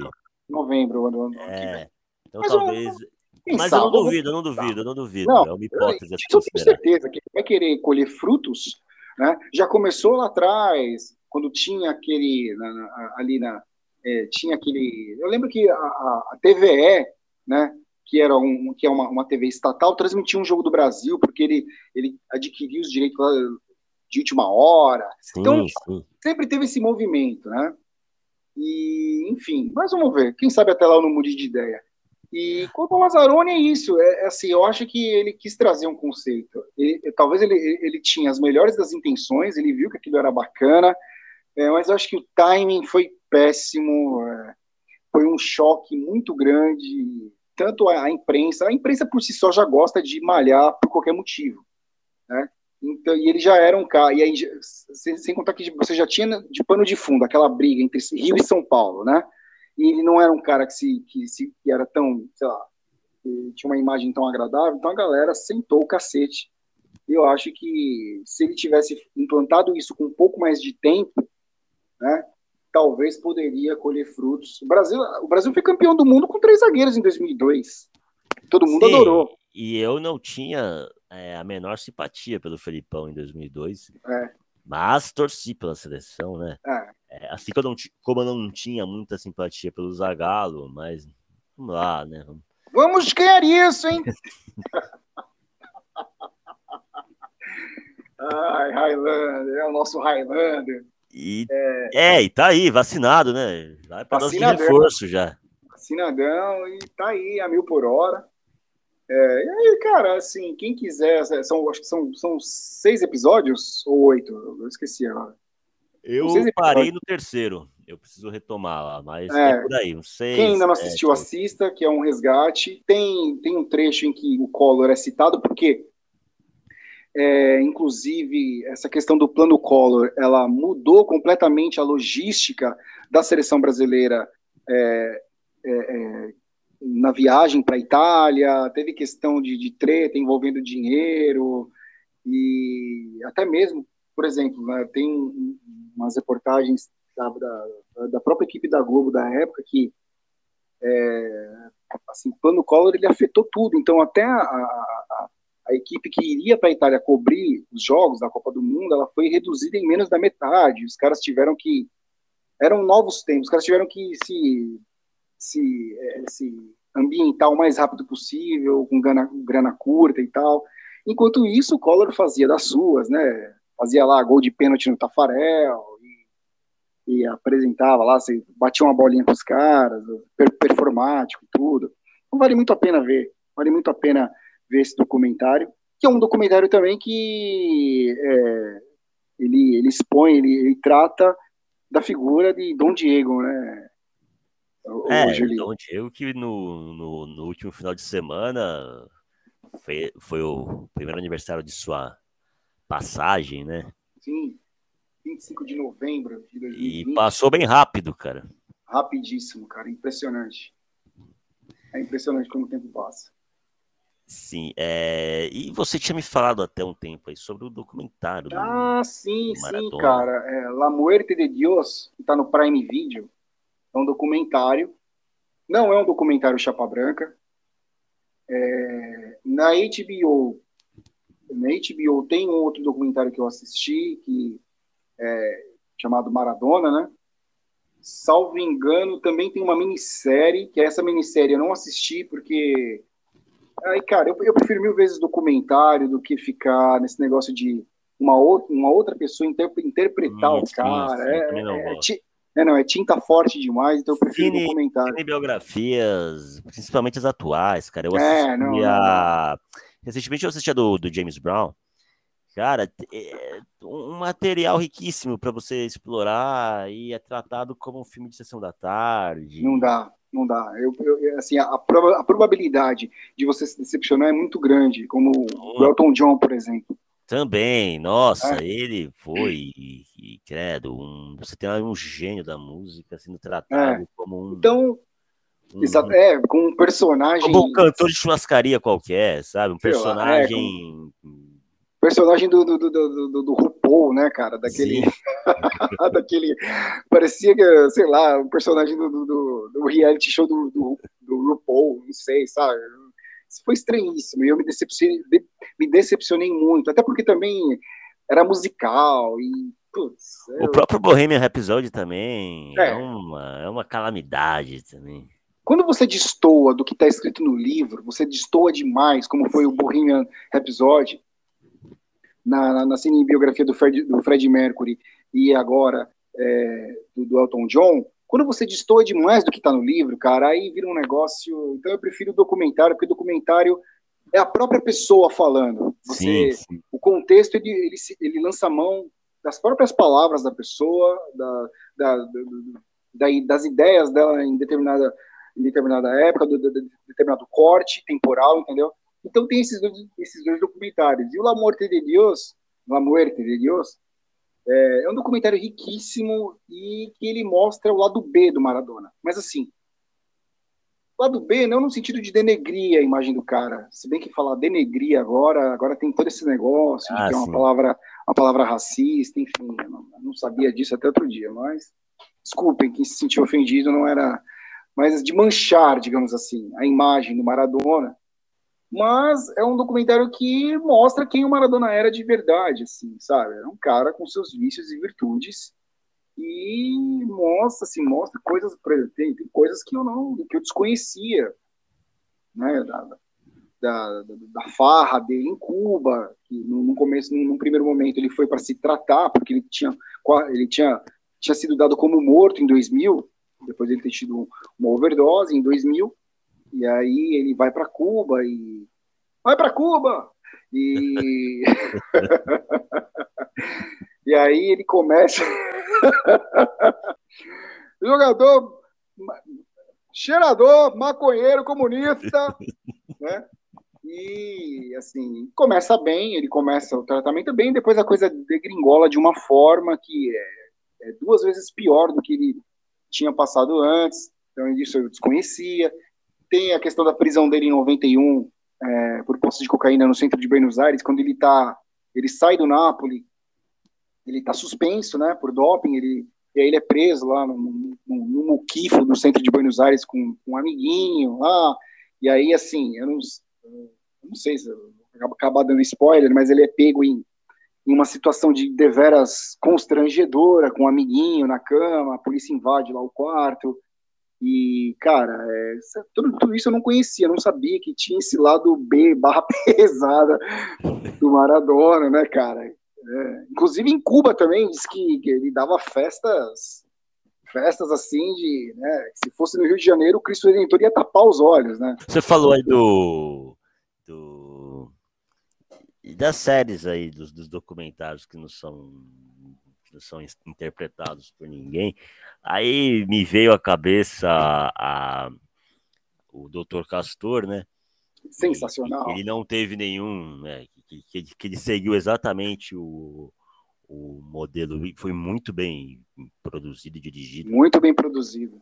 novembro. ano é, então mas talvez. Eu, mas eu não duvido, eu não duvido, eu não duvido. Não, é uma hipótese. Eu, eu tenho certeza que vai querer colher frutos, né? Já começou lá atrás, quando tinha aquele na, na, ali na é, tinha aquele. Eu lembro que a, a, TVE, né? Que era um, que é uma, uma TV estatal, transmitia um jogo do Brasil porque ele ele adquiriu os direitos de última hora. Sim, então, sim. sempre teve esse movimento, né? E, enfim, mas vamos ver. Quem sabe até lá eu não mude de ideia. E quanto ao Lazzaroni é isso, é, é, assim, eu acho que ele quis trazer um conceito. Ele, talvez ele, ele tinha as melhores das intenções, ele viu que aquilo era bacana, é, mas eu acho que o timing foi péssimo, é, foi um choque muito grande, tanto a, a, imprensa, a imprensa por si só já gosta de malhar por qualquer motivo, né? Então, e ele já era um cara, e aí, sem, sem, contar que você já tinha de pano de fundo aquela briga entre Rio e São Paulo, né? E ele não era um cara que, se, que, se, que era tão, sei lá, tinha uma imagem tão agradável, então a galera sentou o cacete. Eu acho que se ele tivesse implantado isso com um pouco mais de tempo, né, talvez poderia colher frutos. O Brasil, o Brasil foi campeão do mundo com três zagueiros em 2002. Todo mundo Sim, adorou. E eu não tinha é, a menor simpatia pelo Felipão em 2002. É. Mas torci pela seleção, né? É. É, assim que eu não, como eu não tinha muita simpatia pelo Zagallo, mas vamos lá, né? Vamos ganhar isso, hein? Ai, Highlander, é o nosso Highlander. E, é, é, e tá aí, vacinado, né? Vai para de reforço já. Vacinadão e tá aí a mil por hora. É, e aí, cara, assim, quem quiser, são, acho que são, são seis episódios ou oito, eu esqueci agora. Eu parei no terceiro, eu preciso retomar lá, mas é, é por aí, uns seis. Quem ainda não assistiu, assista, que é um resgate. Tem, tem um trecho em que o Collor é citado, porque, é, inclusive, essa questão do plano Collor, ela mudou completamente a logística da seleção brasileira é, é, é na viagem para a Itália, teve questão de, de, treta envolvendo dinheiro, e até mesmo, por exemplo, né, tem umas reportagens da, da, da, própria equipe da Globo da época que é, assim, o plano Collor ele afetou tudo. Então até a, a, a equipe que iria para a Itália cobrir os jogos da Copa do Mundo, ela foi reduzida em menos da metade. Os caras tiveram que eram novos tempos. Os caras tiveram que se se, é, se ambientar o mais rápido possível, com grana, grana curta e tal. Enquanto isso, o Collor fazia das suas, né? Fazia lá gol de pênalti no Tafarel e, e apresentava lá, você batia uma bolinha com os caras, per, performático e tudo. Então vale muito a pena ver, vale muito a pena ver esse documentário, que é um documentário também que é, ele, ele expõe, ele, ele trata da figura de Dom Diego, né? é, Dom Diego que no, no, no, último final de semana foi, foi o primeiro aniversário de sua passagem, né? Sim, 25 de novembro de 2020. E passou bem rápido, cara. Rapidíssimo, cara, impressionante. É impressionante como o tempo passa. Sim, é... e você tinha me falado até um tempo aí sobre o documentário. Ah, sim, sim, cara. É, La Muerte de Dios, que tá no Prime Video. É um documentário. Não é um documentário chapa branca. É, na HBO, na HBO tem um outro documentário que eu assisti que é chamado Maradona, né? Salvo engano, também tem uma minissérie, que é essa minissérie eu não assisti porque aí, cara, eu, eu prefiro mil vezes documentário do que ficar nesse negócio de uma outra, uma outra pessoa interpretar hum, o cara. Sim, é, é, é, não, é tinta forte demais, então eu prefiro cine, documentário. Cine biografias, principalmente as atuais, cara. Eu assisti é, não, a... Recentemente eu assisti a do, do James Brown. Cara, é um material riquíssimo para você explorar e é tratado como um filme de sessão da tarde. Não dá, não dá. Eu, eu assim, a, a, probabilidade de você se decepcionar é muito grande, como o Elton John, por exemplo. Também, nossa, é. ele foi, e, credo, um, você tem um gênio da música sendo tratado é. como um. Então, um, exato, é, com um personagem. Como um cantor de churrascaria qualquer, sabe? Um personagem. É, com... Personagem do, do, do, do, do RuPaul, né, cara? Daquele. daquele. Parecia que, sei lá, um personagem do, do, do reality show do, do, do RuPaul, não sei, sabe? Isso foi estranhíssimo e eu me decepcionei, me decepcionei muito, até porque também era musical e putz, o eu... próprio Bohemian Rhapsody também é. é. uma, é uma calamidade também. Quando você destoa do que está escrito no livro, você destoa demais, como foi o Bohemian Rhapsody na, na, na cinebiografia do Fred, do Fred Mercury e agora é, do, do Elton John, quando você destoa demais do que está no livro, cara, aí vira um negócio. Então eu prefiro o documentário, porque o documentário é a própria pessoa falando. Você, sim, sim. O contexto, ele, ele, ele, lança a mão das próprias palavras da pessoa, da, da, da, das ideias dela em determinada, em determinada época, do, do, do, determinado corte temporal, entendeu? Então tem esses dois, esses dois documentários. E o La Muerte de Dios, La Muerte de Dios, é, é um documentário riquíssimo e que ele mostra o lado B do Maradona. Mas assim, o lado B não no sentido de denegrir a imagem do cara. Se bem que falar denegrir agora, agora tem todo esse negócio ah, de que é uma palavra, uma palavra racista, enfim, eu não, eu não sabia disso até outro dia, mas desculpem quem se sentiu ofendido, não era mas de manchar, digamos assim, a imagem do Maradona mas é um documentário que mostra quem o Maradona era de verdade, assim, sabe? É um cara com seus vícios e virtudes e mostra, assim, mostra coisas, tem, tem coisas que eu não, que eu desconhecia, né? Da, da, da, farra dele em Cuba, que no, começo, num, primeiro momento, ele foi para se tratar, porque ele tinha, ele tinha, tinha sido dado como morto em 2000, depois de ele ter tido uma overdose em 2000, e aí ele vai para Cuba e vai para Cuba! E e aí ele começa jogador cheirador maconheiro comunista né? E assim começa bem ele começa o tratamento bem depois a coisa degringola de uma forma que é, é duas vezes pior do que ele tinha passado antes então isso eu desconhecia. Tem a questão da prisão dele em 91 é, por posse de cocaína no centro de Buenos Aires, quando ele tá, ele sai do Napoli, ele está suspenso, né, por doping, ele e aí ele é preso lá no, no, no Muquifo, centro de Buenos Aires, com, com um amiguinho lá, e aí, assim, eu não, eu não sei se eu acabar dando spoiler, mas ele é pego em, em uma situação de deveras constrangedora, com um amiguinho na cama, a polícia invade lá o quarto, e, cara, é, tudo, tudo, isso eu não conhecia, não sabia que tinha esse lado B, barra pesada do Maradona, né, cara? É, inclusive em Cuba também, diz que, que, ele dava festas, festas assim de, né, se fosse no Rio de Janeiro, o Cristo Redentor ia tapar os olhos, né? Você falou aí do, do das séries aí, dos, dos documentários que não são que não são interpretados por ninguém. Aí me veio à cabeça a, a o Dr. Castor, né? Sensacional. Ele não teve nenhum, né? Que, que, que ele seguiu exatamente o, o modelo, foi muito bem produzido e dirigido. Muito bem produzido.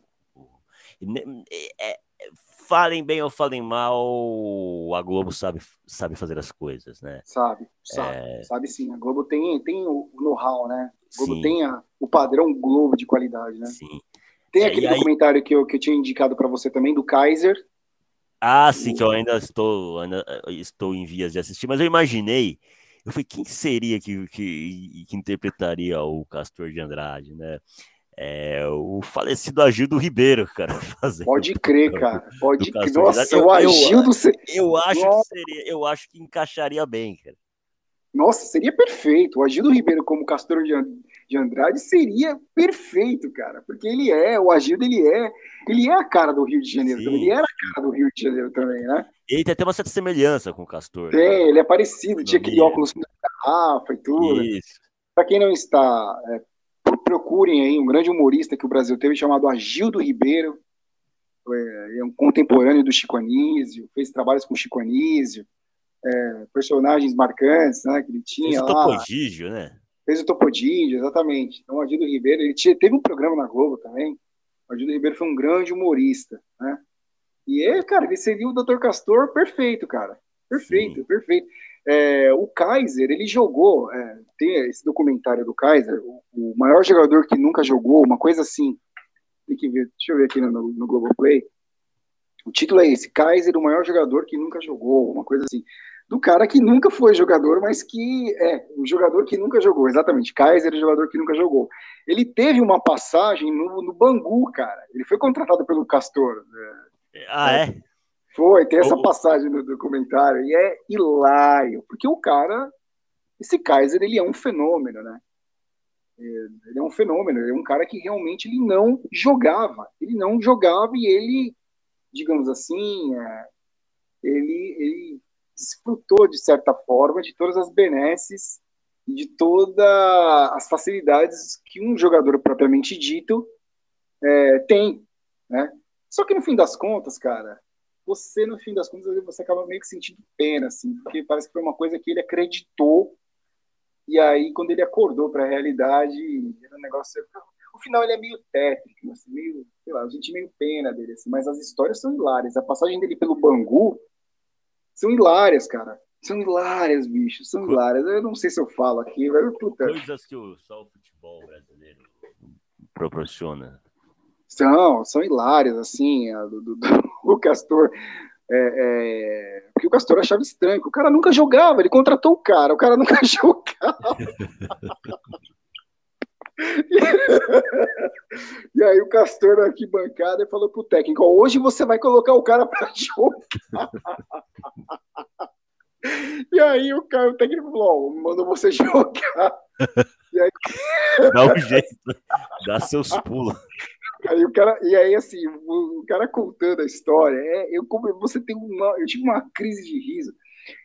É, falem bem ou falem mal, a Globo sabe, sabe fazer as coisas, né? Sabe, sabe, é... sabe sim. A Globo tem, tem o know-how, né? A Globo sim. tem a, o padrão Globo de qualidade, né? Sim. Tem é, aquele documentário que eu, que eu tinha indicado para você também, do Kaiser. Ah, sim, que eu ainda estou, ainda eh, estou em vias de assistir, mas eu imaginei, eu falei, quem seria que, que, que interpretaria o Castor de Andrade, né? É, o falecido Agildo Ribeiro, cara. Pode crer, cara. Pode crer. Nossa, eu, o Agildo. Eu, eu acho Nossa. que seria, eu acho que encaixaria bem, cara. Nossa, seria perfeito. O Agildo Ribeiro como Castor de Andrade seria perfeito, cara. Porque ele é, o Agildo, ele é, ele é a cara do Rio de Janeiro também. Ele era a cara do Rio de Janeiro também, né? Ele tem até uma certa semelhança com o Castor. Tem, né? ele é parecido. Tinha aquele óculos com garrafa e tudo. Isso. Para quem não está é, procurem aí um grande humorista que o Brasil teve chamado Agildo Ribeiro. É, é um contemporâneo do Chico Anísio, fez trabalhos com Chico Anísio, é, personagens marcantes, né, que ele tinha fez lá. o Topodígio, né? Fez o Topodígio, exatamente. Então, o Agildo Ribeiro, ele tinha, teve um programa na Globo também. O Agildo Ribeiro foi um grande humorista, né? E, é, cara, ele seria o Dr. Castor perfeito, cara. Perfeito, Sim. perfeito. É, o Kaiser, ele jogou, é, tem esse documentário do Kaiser, o, o, maior jogador que nunca jogou, uma coisa assim. Tem que ver, deixa eu ver aqui no, no Globoplay. O título é esse: Kaiser, o maior jogador que nunca jogou, uma coisa assim. Do cara que nunca foi jogador, mas que é, o jogador que nunca jogou, exatamente. Kaiser, o jogador que nunca jogou. Ele teve uma passagem no, no Bangu, cara. Ele foi contratado pelo Castor. Né? Ah, é? Foi, tem essa passagem no documentário e é hilário, porque o cara, esse Kaiser, ele é um fenômeno, né? Ele é um fenômeno, ele é um cara que realmente ele não jogava, ele não jogava e ele, digamos assim, é, ele, ele desfrutou de certa forma de todas as benesses e de todas as facilidades que um jogador propriamente dito é, tem, né? Só que no fim das contas, cara, você, no fim das contas, você acaba meio que sentindo pena, assim, porque parece que foi uma coisa que ele acreditou, e aí, quando ele acordou para a realidade, era um negócio. O final ele é meio tétrico, assim, meio, sei lá, a gente meio pena dele, assim, mas as histórias são hilárias. A passagem dele pelo Bangu são hilárias, cara. São hilárias, bicho, são hilárias. Eu não sei se eu falo aqui, mas puta. Coisas que o, só o futebol brasileiro proporciona. São, são hilárias, assim, a, do, do, o Castor. É, é, porque o Castor achava estranho, o cara nunca jogava, ele contratou o cara, o cara nunca jogava. e aí o Castor na arquibancada falou pro técnico: hoje você vai colocar o cara para jogar. e aí o, cara, o técnico falou: oh, você jogar. Aí... Dá um jeito, dá seus pulos. Aí o cara, e aí assim, o, o cara contando a história, é, eu como você tem uma, eu tive uma crise de riso.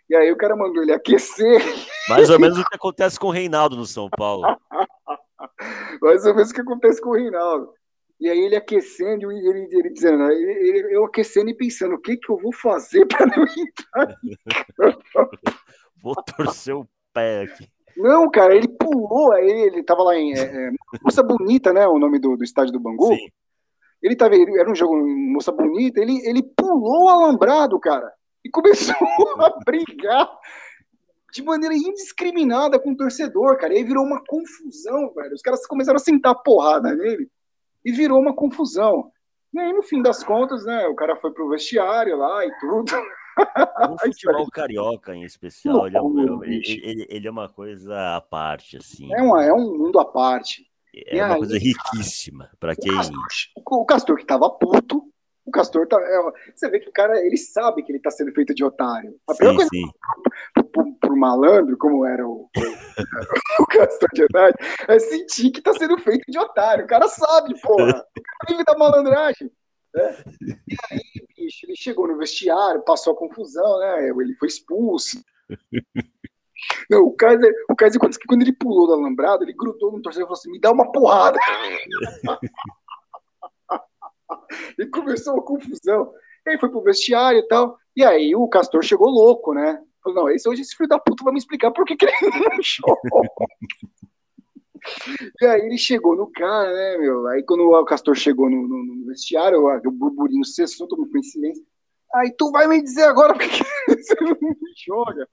E aí o cara mandou ele aquecer. Mais ou menos o que acontece com o Reinaldo no São Paulo. Mais ou menos o que acontece com o Reinaldo. E aí ele aquecendo, e ele, ele dizendo, ele, eu aquecendo e pensando, o que que eu vou fazer para não entrar? vou torcer o pé aqui. Não, cara, ele pulou, ele tava lá em é, é, Moça Bonita, né? O nome do, do estádio do Bangu. Sim. Ele tava, ele, era um jogo Moça Bonita, ele, ele pulou o alambrado, cara, e começou a brigar. de maneira indiscriminada com o torcedor, cara. E aí virou uma confusão, velho. Os caras começaram a sentar porrada nele e virou uma confusão. E aí, no fim das contas, né, o cara foi pro vestiário lá e tudo. O futebol carioca, em especial, ele é, um, ele, ele, ele é, uma coisa à parte, assim. É, uma, é um mundo à parte. É e uma aí, coisa riquíssima para quem. O Castor, que tava puto, o Castor tá. É, você vê que o cara, ele sabe que ele tá sendo feito de otário. A sim, coisa sim. Pro, pro, pro, malandro, como era o, o, Castor de verdade, é sentir que tá sendo feito de otário. O cara sabe, porra. O cara vive da malandragem. Né? E aí, ele chegou no vestiário, passou a confusão, né? Ele foi expulso. Não, o Kaiser, o Kaiser quando, quando ele pulou do alambrado, ele grudou no torcedor e falou assim: me dá uma porrada. e começou a confusão. E aí foi pro vestiário e tal. E aí o Castor chegou louco, né? Falou, não, esse hoje esse filho da puta vai me explicar por que, que ele não show. E aí ele chegou no cara, né, meu? Aí quando o Castor chegou no, no, no vestiário, o burburinho cessou, todo mundo silêncio. Aí tu vai me dizer agora por que você não me joga?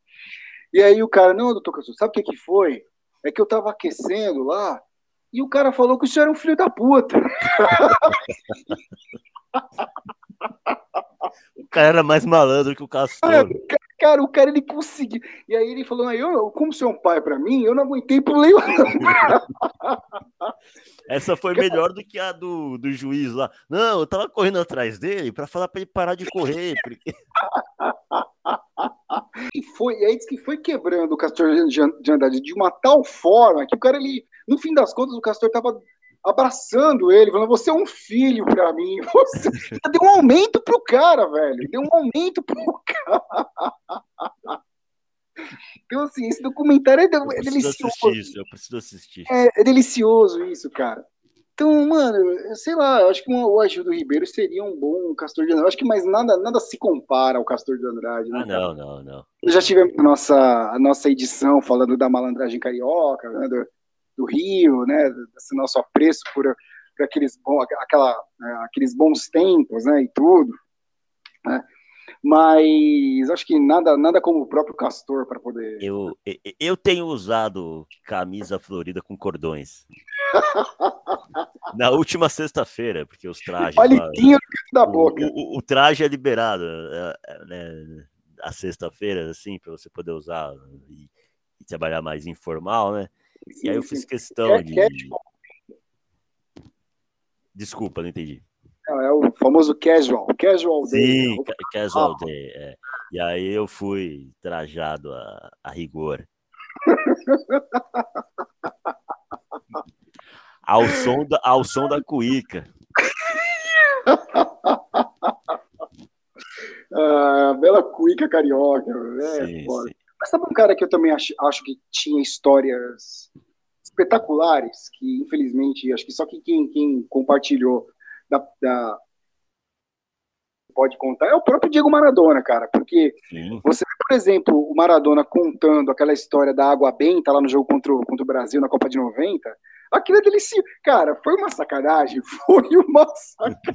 E aí o cara, não, doutor Castor, sabe o que que foi? É que eu tava aquecendo lá e o cara falou que o senhor era um filho da puta. o cara era mais malandro que o Castor. É, Cara, o cara ele conseguiu. E aí ele falou: eu, como ser é um pai para mim, eu não aguentei pulei. Essa foi melhor do que a do, do juiz lá. Não, eu tava correndo atrás dele para falar para ele parar de correr. Porque... e foi, e aí disse que foi quebrando o Castor de Andrade de uma tal forma que o cara, ele, no fim das contas, o Castor tava abraçando ele, falando: Você é um filho para mim. Você deu um aumento pro cara, velho. Deu um aumento pro cara. Então, assim, esse documentário é, é delicioso. Isso, eu preciso assistir. É, é, delicioso isso, cara. Então, mano, sei lá, eu acho que o Ajudo Ribeiro seria um bom Castor de Andrade. Eu acho que mais nada, nada se compara ao Castor de Andrade. Né, ah, não, não, não. Já tivemos a nossa, a nossa edição falando da malandragem carioca, né, do, do Rio, né, desse nosso apreço por, por aqueles, bom, aquela, né, aqueles bons tempos, né, e tudo, né, mas acho que nada, nada como o próprio Castor para poder. Eu, eu tenho usado camisa florida com cordões. Na última sexta-feira, porque os trajes. Palitinho da boca. O, o, o, traje é liberado é, é, né, a sexta-feira, assim, para você poder usar e, e, trabalhar mais informal, né? E aí eu fiz questão é, de. Desculpa, não entendi. É o famoso casual, casual day. Sim, casual ah. day. É. E aí eu fui trajado a, a rigor. ao, som da, ao som da cuíca. ah, bela cuíca carioca. É, sim, sim. Mas sabe um cara que eu também acho, acho que tinha histórias espetaculares, que infelizmente, acho que só que quem, quem compartilhou da, da, pode contar é o próprio Diego Maradona, cara, porque Sim. você por exemplo, o Maradona contando aquela história da água benta lá no jogo contra o, contra o Brasil na Copa de 90, aquilo é delicioso. Cara, foi uma sacanagem, foi uma sacanagem.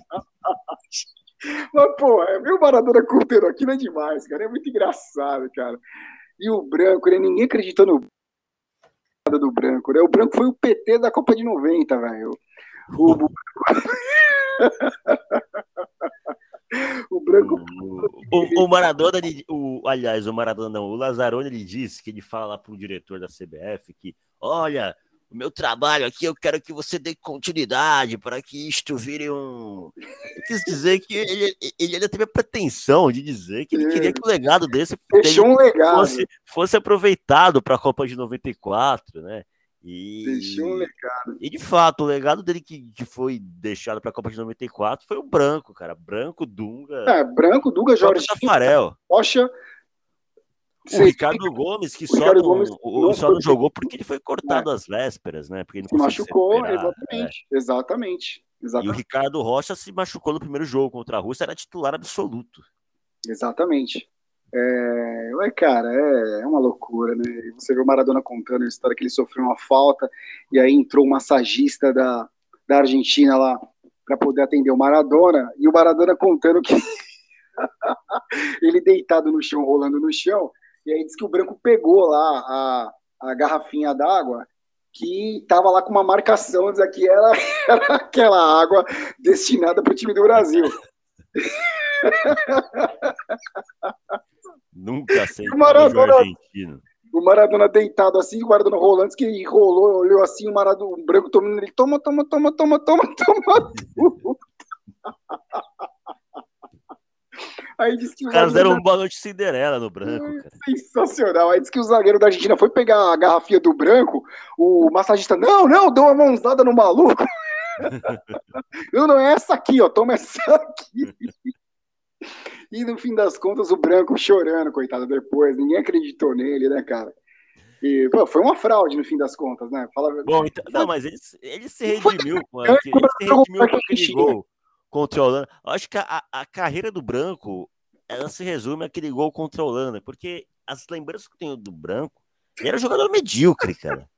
Mas, pô, é, meu Maradona contando aquilo é demais, cara, é muito engraçado, cara. E o branco, né? Ninguém acreditou no do branco, né? O branco foi o PT da Copa de 90, velho. O... o branco. O, o, Maradona, ele, o, aliás, o Maradona não, o Lazzaroni ele disse que ele fala lá pro diretor da CBF que, olha, o meu trabalho aqui, eu quero que você dê continuidade para que isto vire um. Eu quis dizer que ele, ele ainda teve a pretensão de dizer que ele queria que o legado desse um legado. Fosse, fosse aproveitado para a Copa de 94, né? E, Deixou um legado. E de fato, o legado dele que, que foi deixado para a Copa de 94 foi o Branco, cara. Branco, Dunga. É, Branco, Dunga, Jorge Tafarel. Rocha, o Ricardo Gomes, que só, não, Gomes o, só não jogou porque ele foi cortado é. às vésperas, né? Porque ele se machucou, exatamente, é. exatamente, exatamente. E o Ricardo Rocha se machucou no primeiro jogo contra a Rússia, era titular absoluto. Exatamente. É, cara, é, é uma loucura, né? Você vê o Maradona contando a história que ele sofreu uma falta e aí entrou um massagista da, da Argentina lá para poder atender o Maradona e o Maradona contando que ele deitado no chão, rolando no chão, E aí diz que o branco pegou lá a, a garrafinha d'água que estava lá com uma marcação, diz que era, era aquela água destinada para o time do Brasil. Nunca sei. O Maradona, o Maradona deitado assim, o Maradona rolando, que ele rolou, olhou assim, o Maradona o branco tomando, ele toma, toma, toma, toma, toma, toma. Aí disse que Os caras deram um boa de Cinderela no branco. Cara. Sensacional. Aí disse que o zagueiro da Argentina foi pegar a garrafinha do branco, o massagista, não, não, deu uma mãozada no maluco. não, não, é essa aqui, ó, toma essa aqui. E no fim das contas, o branco chorando, coitado, depois. Ninguém acreditou nele, né, cara? E, pô, foi uma fraude no fim das contas, né? Fala... Bom, então, não, mas ele, ele se redimiu, mano. Ele se redimiu com aquele gol contra a Holanda. Acho que a, a carreira do Branco, ela se resume àquele gol contra a Holanda, porque as lembranças que eu tenho do Branco, ele era um jogador medíocre, cara.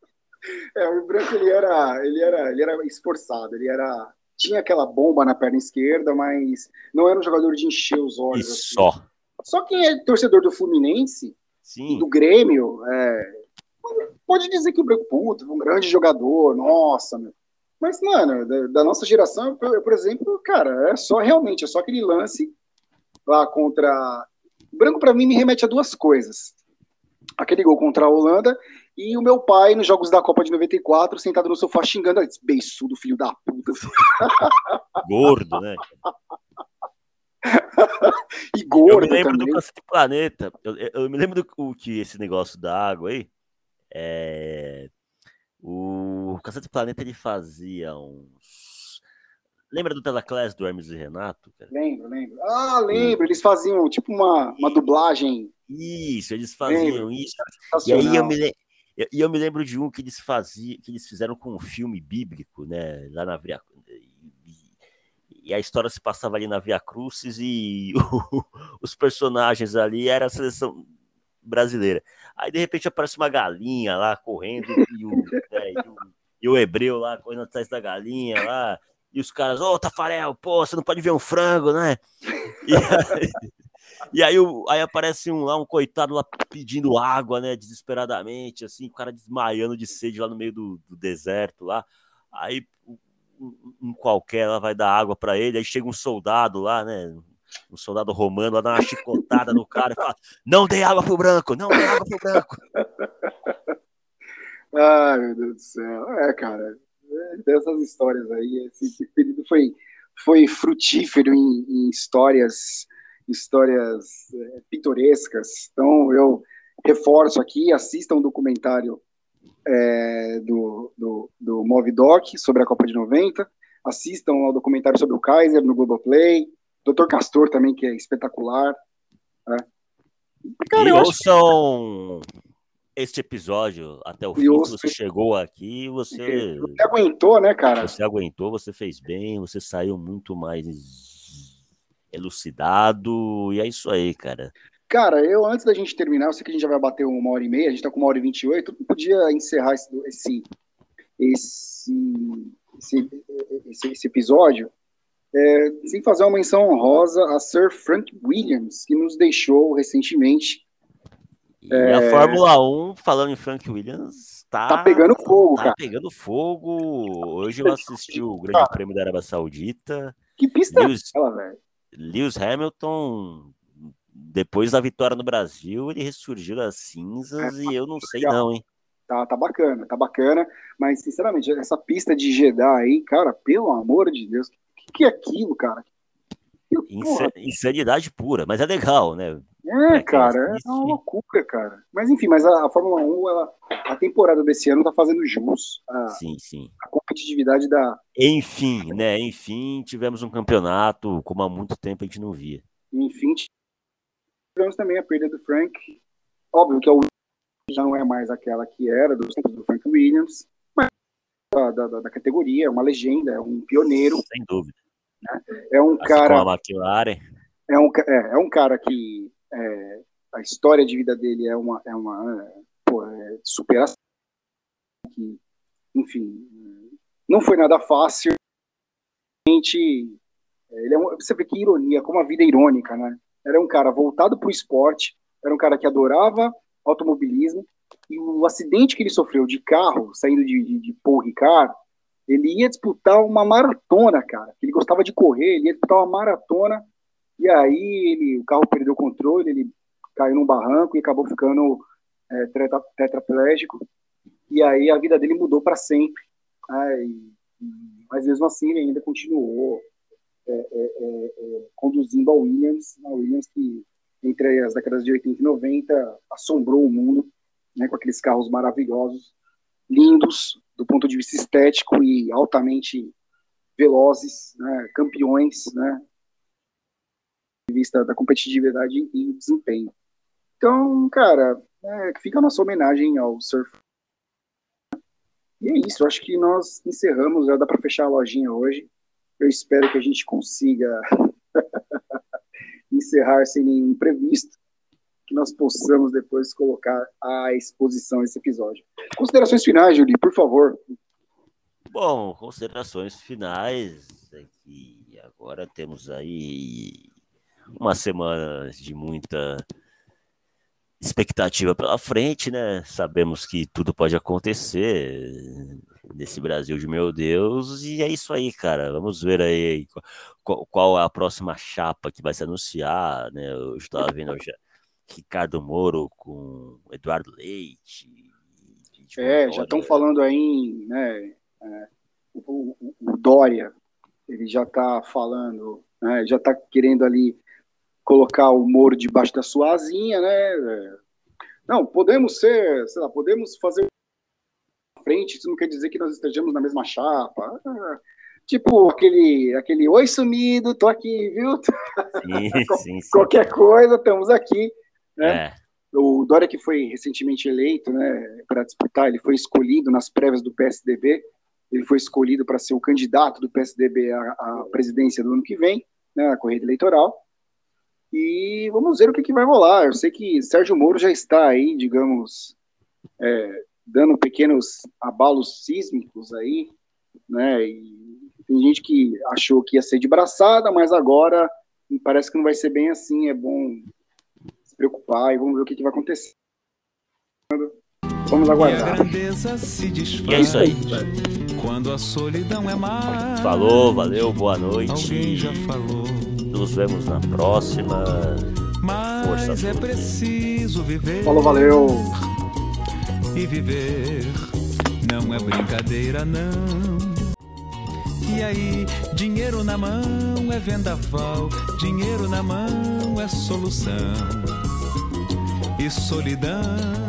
É, o Branco, ele era, ele era, ele era esforçado, ele era tinha aquela bomba na perna esquerda, mas não era um jogador de encher os olhos. Assim. só. Só quem é torcedor do Fluminense Sim. e do Grêmio é, pode dizer que o Branco Puto um grande jogador, nossa, meu. Mas, mano, da, da nossa geração, eu, por exemplo, cara, é só realmente, é só aquele lance lá contra. O Branco, para mim, me remete a duas coisas. Aquele gol contra a Holanda e o meu pai, nos jogos da Copa de 94, sentado no sofá xingando, beiçudo, filho da puta. Gordo, né? e gordo Eu me lembro também. do Cacete Planeta. Eu, eu, me lembro do que esse negócio da água aí. É... O Cacete Planeta ele fazia uns. Lembra do Telaclass do Hermes e Renato? Cara? Lembro, lembro. Ah, lembro. Eles faziam tipo uma, uma dublagem. Isso, eles faziam lembro. isso. E aí eu me, e eu, me lembro de um que eles faziam, que eles fizeram com um filme bíblico, né? Lá na Via e a história se passava ali na Via Crucis e os personagens ali era a seleção brasileira. Aí de repente aparece uma galinha lá correndo e o, né, e o, e o hebreu lá correndo atrás da galinha lá. E os caras, ô oh, Tafarel, pô, você não pode ver um frango, né? E aí, e aí, aí aparece um lá, um coitado lá pedindo água, né? Desesperadamente, assim, o cara desmaiando de sede lá no meio do, do deserto lá. Aí um, um qualquer lá vai dar água para ele, aí chega um soldado lá, né? Um soldado romano lá dá uma chicotada no cara e fala: Não dê água pro branco, não dê água pro branco. Ai, meu Deus do céu. É, cara, é, dessas histórias aí, esse período foi, foi frutífero em, em histórias histórias é, pitorescas. Então, eu reforço aqui, assistam um documentário é, do, do, do Movidoc sobre a Copa de 90, assistam ao documentário sobre o Kaiser no Globoplay, Dr. Castor também, que é espetacular. Né? Cara, e ouçam que... este episódio até o fim, ouço... você chegou aqui, você... Você aguentou, né, cara? Você aguentou, você fez bem, você saiu muito mais elucidado, e é isso aí, cara. Cara, eu antes da gente terminar, eu sei que a gente já vai bater uma hora e meia, a gente tá com uma hora e vinte e oito, podia encerrar esse, esse, esse, esse, esse episódio é, sem fazer uma menção honrosa a Sir Frank Williams, que nos deixou recentemente. E é, a Fórmula 1, falando em Frank Williams, tá, tá pegando fogo, tá cara. pegando fogo. Hoje eu assisti o Grande Prêmio da Arábia Saudita. Que pista é Lewis, é aquela, velho? Lewis Hamilton, depois da vitória no Brasil, ele ressurgiu das cinzas é, e eu não sei legal. não, hein? Tá, tá bacana, tá bacana, mas sinceramente, essa pista de Jeddah aí, cara, pelo amor de Deus, que, que é aquilo, cara? Insanidade pura, mas é legal, né? É, cara, é uma loucura, cara. Mas enfim, mas a, a, Fórmula 1, ela, a temporada desse ano tá fazendo jus a, sim, sim. a competitividade da. Enfim, né? Enfim, tivemos um campeonato como há muito tempo a gente não via. Enfim, tivemos também a perda do Frank. Óbvio que é o já não é mais aquela que era tempos do Frank Williams, da, da, da categoria, é uma legenda, é um pioneiro. Sem dúvida. Né? É um assim cara. a McLaren. É um, é, é um cara que é, a história de vida dele é uma, é uma é, pô, é superação. Que, enfim, não foi nada fácil. Ele é um, você vê que ironia, como a vida é irônica, né? Era um cara voltado para o esporte, era um cara que adorava automobilismo, e o acidente que ele sofreu de carro, saindo de, de, de Paul Ricard, ele ia disputar uma maratona, cara. Ele gostava de correr, ele ia disputar uma maratona, e aí ele, o carro perdeu o controle, ele caiu num barranco e acabou ficando é, tetra, tetraplégico. E aí a vida dele mudou para sempre. Mas mesmo assim ele ainda continuou é, é, é, é conduzindo a Williams, a Williams que entre as décadas de 80 e 90 assombrou o mundo né, com aqueles carros maravilhosos, lindos do ponto de vista estético e altamente velozes, né, campeões, né, de vista da competitividade e desempenho. Então, cara, é, fica a nossa homenagem ao surf. E é isso, acho que nós encerramos, já dá para fechar a lojinha hoje. Eu espero que a gente consiga encerrar sem nenhum imprevisto, que nós possamos depois colocar à exposição esse episódio. Considerações finais, Júlio, por favor. Bom, considerações finais. Que agora temos aí uma semana de muita expectativa pela frente, né? Sabemos que tudo pode acontecer nesse Brasil de meu Deus, e é isso aí, cara. Vamos ver aí qual, qual é a próxima chapa que vai se anunciar, né? Eu estava vendo já Ricardo Moro com Eduardo Leite. É, já estão falando aí, né? É, o, o, o, Dória, ele já está falando, né, já está querendo ali colocar o Moro debaixo da sua asinha, né? Não, podemos ser, sei lá, podemos fazer frente, isso não quer dizer que nós estejamos na mesma chapa. Ah, tipo aquele, aquele oi sumido, tô aqui, viu? Sim, sim, sim. Qualquer coisa, estamos aqui, né? É. O Dória que foi recentemente eleito, né, para disputar, ele foi escolhido nas prévias do PSDB, ele foi escolhido para ser o candidato do PSDB à, à presidência do ano que vem, né, na corrida eleitoral. E vamos ver o que, que vai rolar. Eu sei que Sérgio Moro já está aí, digamos, é, dando pequenos abalos sísmicos aí, né? E tem gente que achou que ia ser de braçada, mas agora parece que não vai ser bem assim. É bom se preocupar e vamos ver o que, que vai acontecer. Vamos aguardar. E é isso aí. Quando a solidão é mais. Falou, valeu, boa noite. Alguém já falou nos vemos na próxima. Mas Força é preciso viver. Falou, valeu. E viver não é brincadeira, não. E aí, dinheiro na mão é vendaval, dinheiro na mão é solução. E solidão